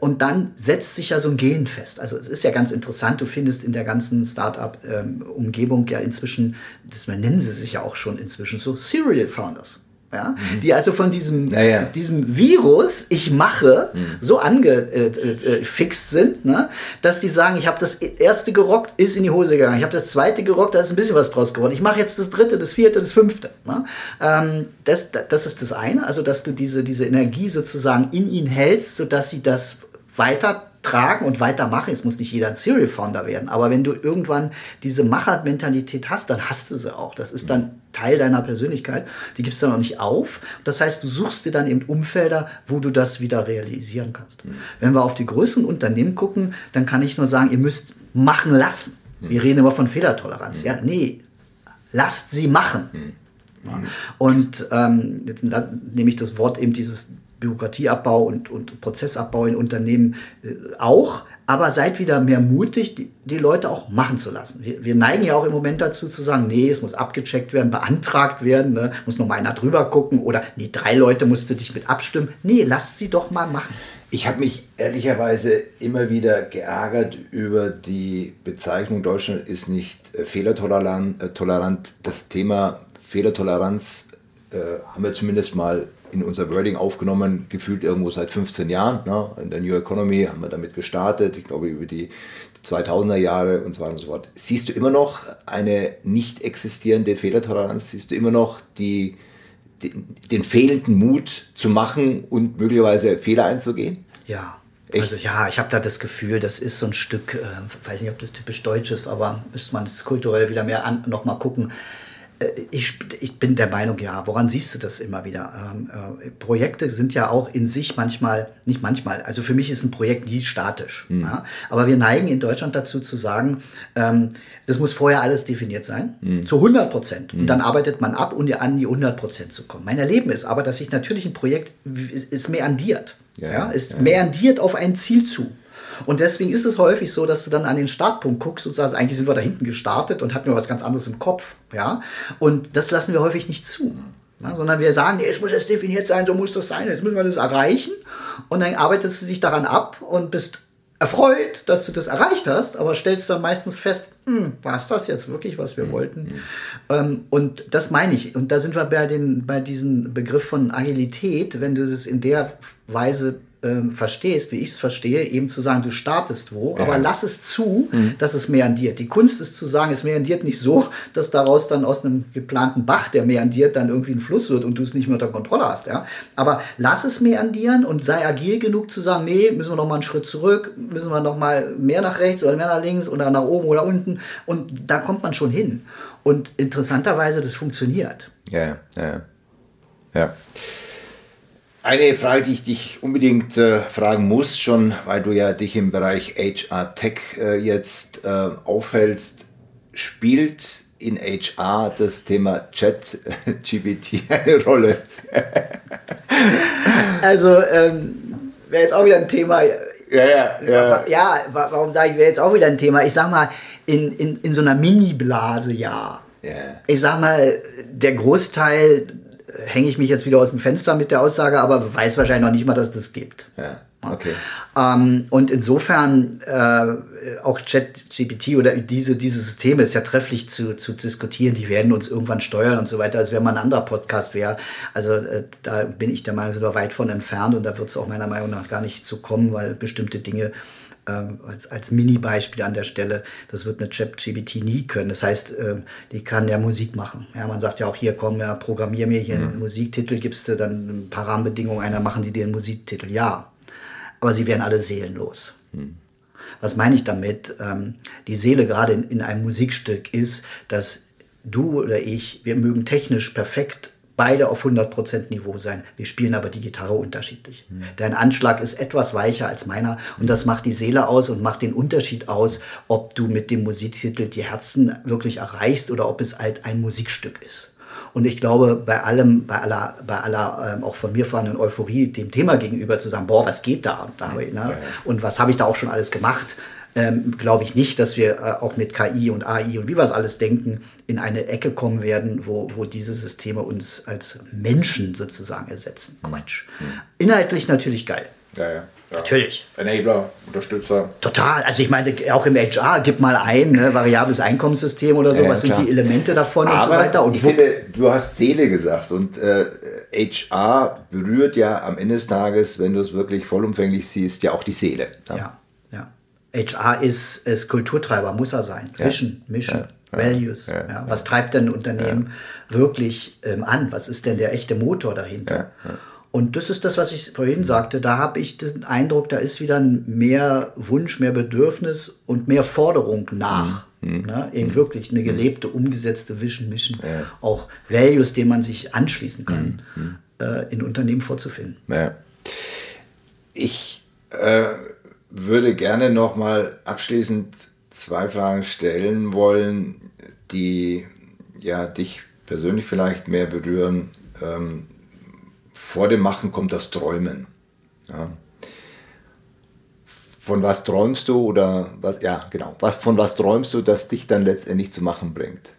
und dann setzt sich ja so ein Gen fest. Also es ist ja ganz interessant, du findest in der ganzen Startup-Umgebung ähm, ja inzwischen, das nennen sie sich ja auch schon inzwischen so Serial Founders ja, mhm. die also von diesem, ja, ja. diesem Virus, ich mache, mhm. so angefixt äh, äh, sind, ne, dass die sagen, ich habe das erste gerockt, ist in die Hose gegangen, ich habe das zweite gerockt, da ist ein bisschen was draus geworden, ich mache jetzt das dritte, das vierte, das fünfte. Ne? Ähm, das, das ist das eine, also dass du diese, diese Energie sozusagen in ihnen hältst, sodass sie das weiter tragen und weitermachen. Jetzt muss nicht jeder ein Serial Founder werden, aber wenn du irgendwann diese Machermentalität hast, dann hast du sie auch. Das ist dann Teil deiner Persönlichkeit. Die gibst du noch nicht auf. Das heißt, du suchst dir dann eben Umfelder, wo du das wieder realisieren kannst. Mhm. Wenn wir auf die größeren Unternehmen gucken, dann kann ich nur sagen, ihr müsst machen lassen. Mhm. Wir reden immer von Fehlertoleranz. Mhm. Ja, nee, lasst sie machen. Mhm. Und ähm, jetzt nehme ich das Wort eben dieses Bürokratieabbau und, und Prozessabbau in Unternehmen äh, auch. Aber seid wieder mehr mutig, die, die Leute auch machen zu lassen. Wir, wir, neigen ja auch im Moment dazu zu sagen, nee, es muss abgecheckt werden, beantragt werden, ne? muss noch mal einer drüber gucken oder nee, drei Leute musste dich mit abstimmen. Nee, lasst sie doch mal machen. Ich habe mich ehrlicherweise immer wieder geärgert über die Bezeichnung, Deutschland ist nicht äh, fehlertolerant. Äh. Das Thema Fehlertoleranz haben wir zumindest mal in unser Wording aufgenommen, gefühlt irgendwo seit 15 Jahren. Ne? In der New Economy haben wir damit gestartet, ich glaube über die 2000er Jahre und so weiter und so fort. Siehst du immer noch eine nicht existierende Fehlertoleranz? Siehst du immer noch die, die den fehlenden Mut zu machen und möglicherweise Fehler einzugehen? Ja, Echt? Also ja, ich habe da das Gefühl, das ist so ein Stück, äh, weiß nicht, ob das typisch deutsch ist, aber müsste man das kulturell wieder mehr an, noch mal gucken. Äh, ich, ich bin der Meinung, ja, woran siehst du das immer wieder? Ähm, äh, Projekte sind ja auch in sich manchmal, nicht manchmal, also für mich ist ein Projekt nie statisch. Mhm. Ja? Aber wir neigen in Deutschland dazu zu sagen, ähm, das muss vorher alles definiert sein, mhm. zu 100 Prozent. Mhm. Und dann arbeitet man ab, um an die 100 Prozent zu kommen. Mein Erleben ist aber, dass sich natürlich ein Projekt ist, ist meandiert. Ja, ja, ist ja. meandiert auf ein Ziel zu. Und deswegen ist es häufig so, dass du dann an den Startpunkt guckst und sagst, eigentlich sind wir da hinten gestartet und hatten wir was ganz anderes im Kopf. Ja? Und das lassen wir häufig nicht zu. Ja? Sondern wir sagen, nee, es muss jetzt definiert sein, so muss das sein, jetzt müssen wir das erreichen. und dann arbeitest du dich daran ab und bist erfreut, dass du das erreicht hast, aber stellst dann meistens fest, hm, war es das jetzt wirklich, was wir mhm. wollten? Ähm, und das meine ich. Und da sind wir bei, den, bei diesem Begriff von Agilität, wenn du es in der Weise ähm, verstehst, wie ich es verstehe, eben zu sagen, du startest wo, ja. aber lass es zu, mhm. dass es meandiert. Die Kunst ist zu sagen, es meandiert nicht so, dass daraus dann aus einem geplanten Bach, der meandiert, dann irgendwie ein Fluss wird und du es nicht mehr unter Kontrolle hast. Ja? Aber lass es meandieren und sei agil genug zu sagen, nee, müssen wir noch mal einen Schritt zurück, müssen wir noch mal mehr nach rechts oder mehr nach links oder nach oben oder unten und da kommt man schon hin. Und interessanterweise, das funktioniert. Ja, ja, ja. Eine Frage, die ich dich unbedingt äh, fragen muss, schon weil du ja dich im Bereich HR Tech äh, jetzt äh, aufhältst, spielt in HR das Thema Chat GPT eine Rolle? also ähm, wäre jetzt auch wieder ein Thema. Ja, ja, ja. ja warum sage ich, wäre jetzt auch wieder ein Thema? Ich sag mal, in, in, in so einer Mini-Blase ja. Yeah. Ich sag mal, der Großteil hänge ich mich jetzt wieder aus dem Fenster mit der Aussage, aber weiß wahrscheinlich noch nicht mal, dass es das gibt. Ja, okay. Ähm, und insofern äh, auch ChatGPT oder diese, diese Systeme ist ja trefflich zu, zu diskutieren. Die werden uns irgendwann steuern und so weiter, als wenn man ein anderer Podcast wäre. Also äh, da bin ich der Meinung, sind wir weit von entfernt und da wird es auch meiner Meinung nach gar nicht zu kommen, weil bestimmte Dinge als, als Mini-Beispiel an der Stelle, das wird eine ChatGPT nie können. Das heißt, ähm, die kann ja Musik machen. Ja, man sagt ja auch hier, komm, ja, programmier mir hier einen mhm. Musiktitel, gibst du dann ein paar Rahmenbedingungen einer, machen die dir einen Musiktitel. Ja, aber sie werden alle seelenlos. Mhm. Was meine ich damit? Ähm, die Seele gerade in, in einem Musikstück ist, dass du oder ich, wir mögen technisch perfekt beide auf 100% Niveau sein. Wir spielen aber die Gitarre unterschiedlich. Mhm. Dein Anschlag ist etwas weicher als meiner und das macht die Seele aus und macht den Unterschied aus, ob du mit dem Musiktitel die Herzen wirklich erreichst oder ob es halt ein Musikstück ist. Und ich glaube, bei allem, bei aller, bei aller ähm, auch von mir vorhandenen Euphorie dem Thema gegenüber zu sagen, boah, was geht da? da ne? Und was habe ich da auch schon alles gemacht? Ähm, glaube ich nicht, dass wir äh, auch mit KI und AI und wie wir es alles denken, in eine Ecke kommen werden, wo, wo diese Systeme uns als Menschen sozusagen ersetzen. Quatsch. Mhm. Inhaltlich natürlich geil. Ja, ja. Ja. Natürlich. Enabler, Unterstützer. Total. Also ich meine, auch im HR, gib mal ein, ne, variables Einkommenssystem oder so, ja, was sind die Elemente davon Aber und so weiter. Und ich finde, du hast Seele gesagt und äh, HR berührt ja am Ende des Tages, wenn du es wirklich vollumfänglich siehst, ja auch die Seele. Ja, ja. HR ist, ist Kulturtreiber, muss er sein. Vision, ja. Mission, ja. Values. Ja. Was treibt denn ein Unternehmen wirklich ähm, an? Was ist denn der echte Motor dahinter? Und das ist das, was ich vorhin sagte. Da habe ich den Eindruck, da ist wieder mehr Wunsch, mehr Bedürfnis und mehr Forderung nach. Mhm. Ne? Eben mhm. wirklich eine gelebte, umgesetzte Vision, Mission. Auch Values, denen man sich anschließen kann, mhm. äh, in Unternehmen vorzufinden. Ich äh würde gerne noch mal abschließend zwei Fragen stellen wollen, die ja dich persönlich vielleicht mehr berühren. Ähm, vor dem Machen kommt das Träumen. Ja. Von was träumst du oder was? Ja, genau. Was von was träumst du, das dich dann letztendlich zu machen bringt?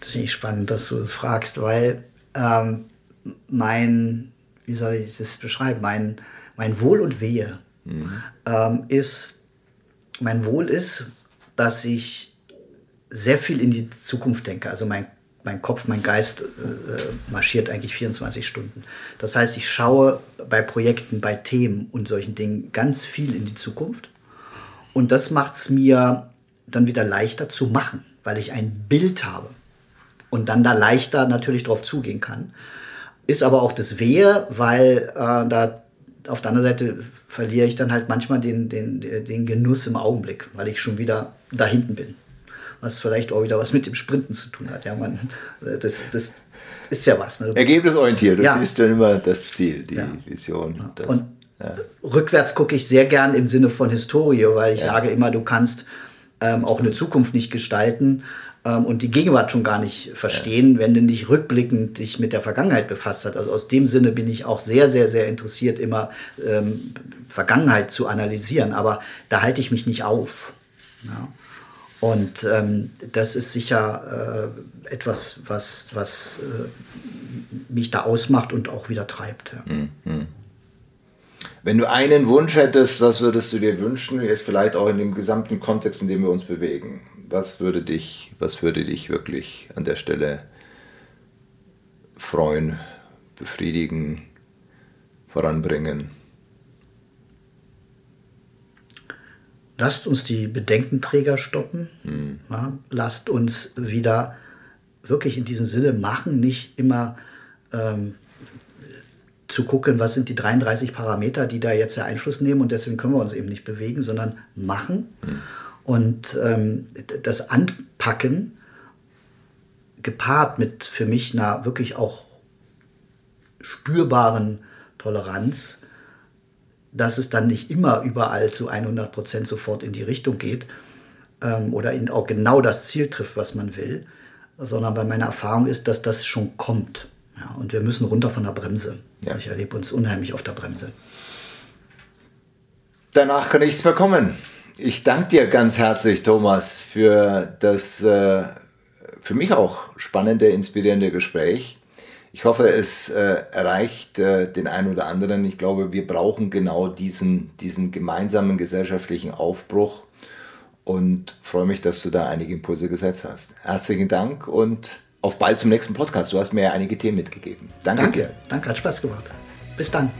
Das finde ich spannend, dass du das fragst, weil ähm, mein, wie soll ich das beschreiben, mein mein Wohl und Wehe mhm. ähm, ist, mein Wohl ist, dass ich sehr viel in die Zukunft denke. Also mein, mein Kopf, mein Geist äh, marschiert eigentlich 24 Stunden. Das heißt, ich schaue bei Projekten, bei Themen und solchen Dingen ganz viel in die Zukunft. Und das macht es mir dann wieder leichter zu machen, weil ich ein Bild habe und dann da leichter natürlich drauf zugehen kann. Ist aber auch das Wehe, weil äh, da auf der anderen Seite verliere ich dann halt manchmal den, den, den Genuss im Augenblick, weil ich schon wieder da hinten bin. Was vielleicht auch wieder was mit dem Sprinten zu tun hat. Ja, man, das, das ist ja was. Ne? Ergebnisorientiert, das ja. ist dann immer das Ziel, die ja. Vision. Das, Und ja. rückwärts gucke ich sehr gern im Sinne von Historie, weil ich sage immer, du kannst ähm, auch eine Zukunft nicht gestalten, ähm, und die Gegenwart schon gar nicht verstehen, ja. wenn du nicht rückblickend dich mit der Vergangenheit befasst hast. Also aus dem Sinne bin ich auch sehr, sehr, sehr interessiert, immer ähm, Vergangenheit zu analysieren, aber da halte ich mich nicht auf. Ja. Und ähm, das ist sicher äh, etwas, was, was äh, mich da ausmacht und auch wieder treibt. Ja. Mhm. Wenn du einen Wunsch hättest, was würdest du dir wünschen, jetzt vielleicht auch in dem gesamten Kontext, in dem wir uns bewegen? Was würde dich, was würde dich wirklich an der Stelle freuen, befriedigen, voranbringen? Lasst uns die Bedenkenträger stoppen. Hm. Ja, lasst uns wieder wirklich in diesem Sinne machen, nicht immer ähm, zu gucken, was sind die 33 Parameter, die da jetzt Einfluss nehmen und deswegen können wir uns eben nicht bewegen, sondern machen mhm. Und ähm, das Anpacken gepaart mit für mich einer wirklich auch spürbaren Toleranz, dass es dann nicht immer überall zu 100 Prozent sofort in die Richtung geht ähm, oder in auch genau das Ziel trifft, was man will, sondern weil meine Erfahrung ist, dass das schon kommt. Ja, und wir müssen runter von der Bremse. Ja. Ich erlebe uns unheimlich auf der Bremse. Danach kann nichts mehr kommen. Ich danke dir ganz herzlich, Thomas, für das äh, für mich auch spannende, inspirierende Gespräch. Ich hoffe, es äh, erreicht äh, den einen oder anderen. Ich glaube, wir brauchen genau diesen, diesen gemeinsamen gesellschaftlichen Aufbruch und freue mich, dass du da einige Impulse gesetzt hast. Herzlichen Dank und auf bald zum nächsten Podcast. Du hast mir ja einige Themen mitgegeben. Danke, Danke dir. Danke, hat Spaß gemacht. Bis dann.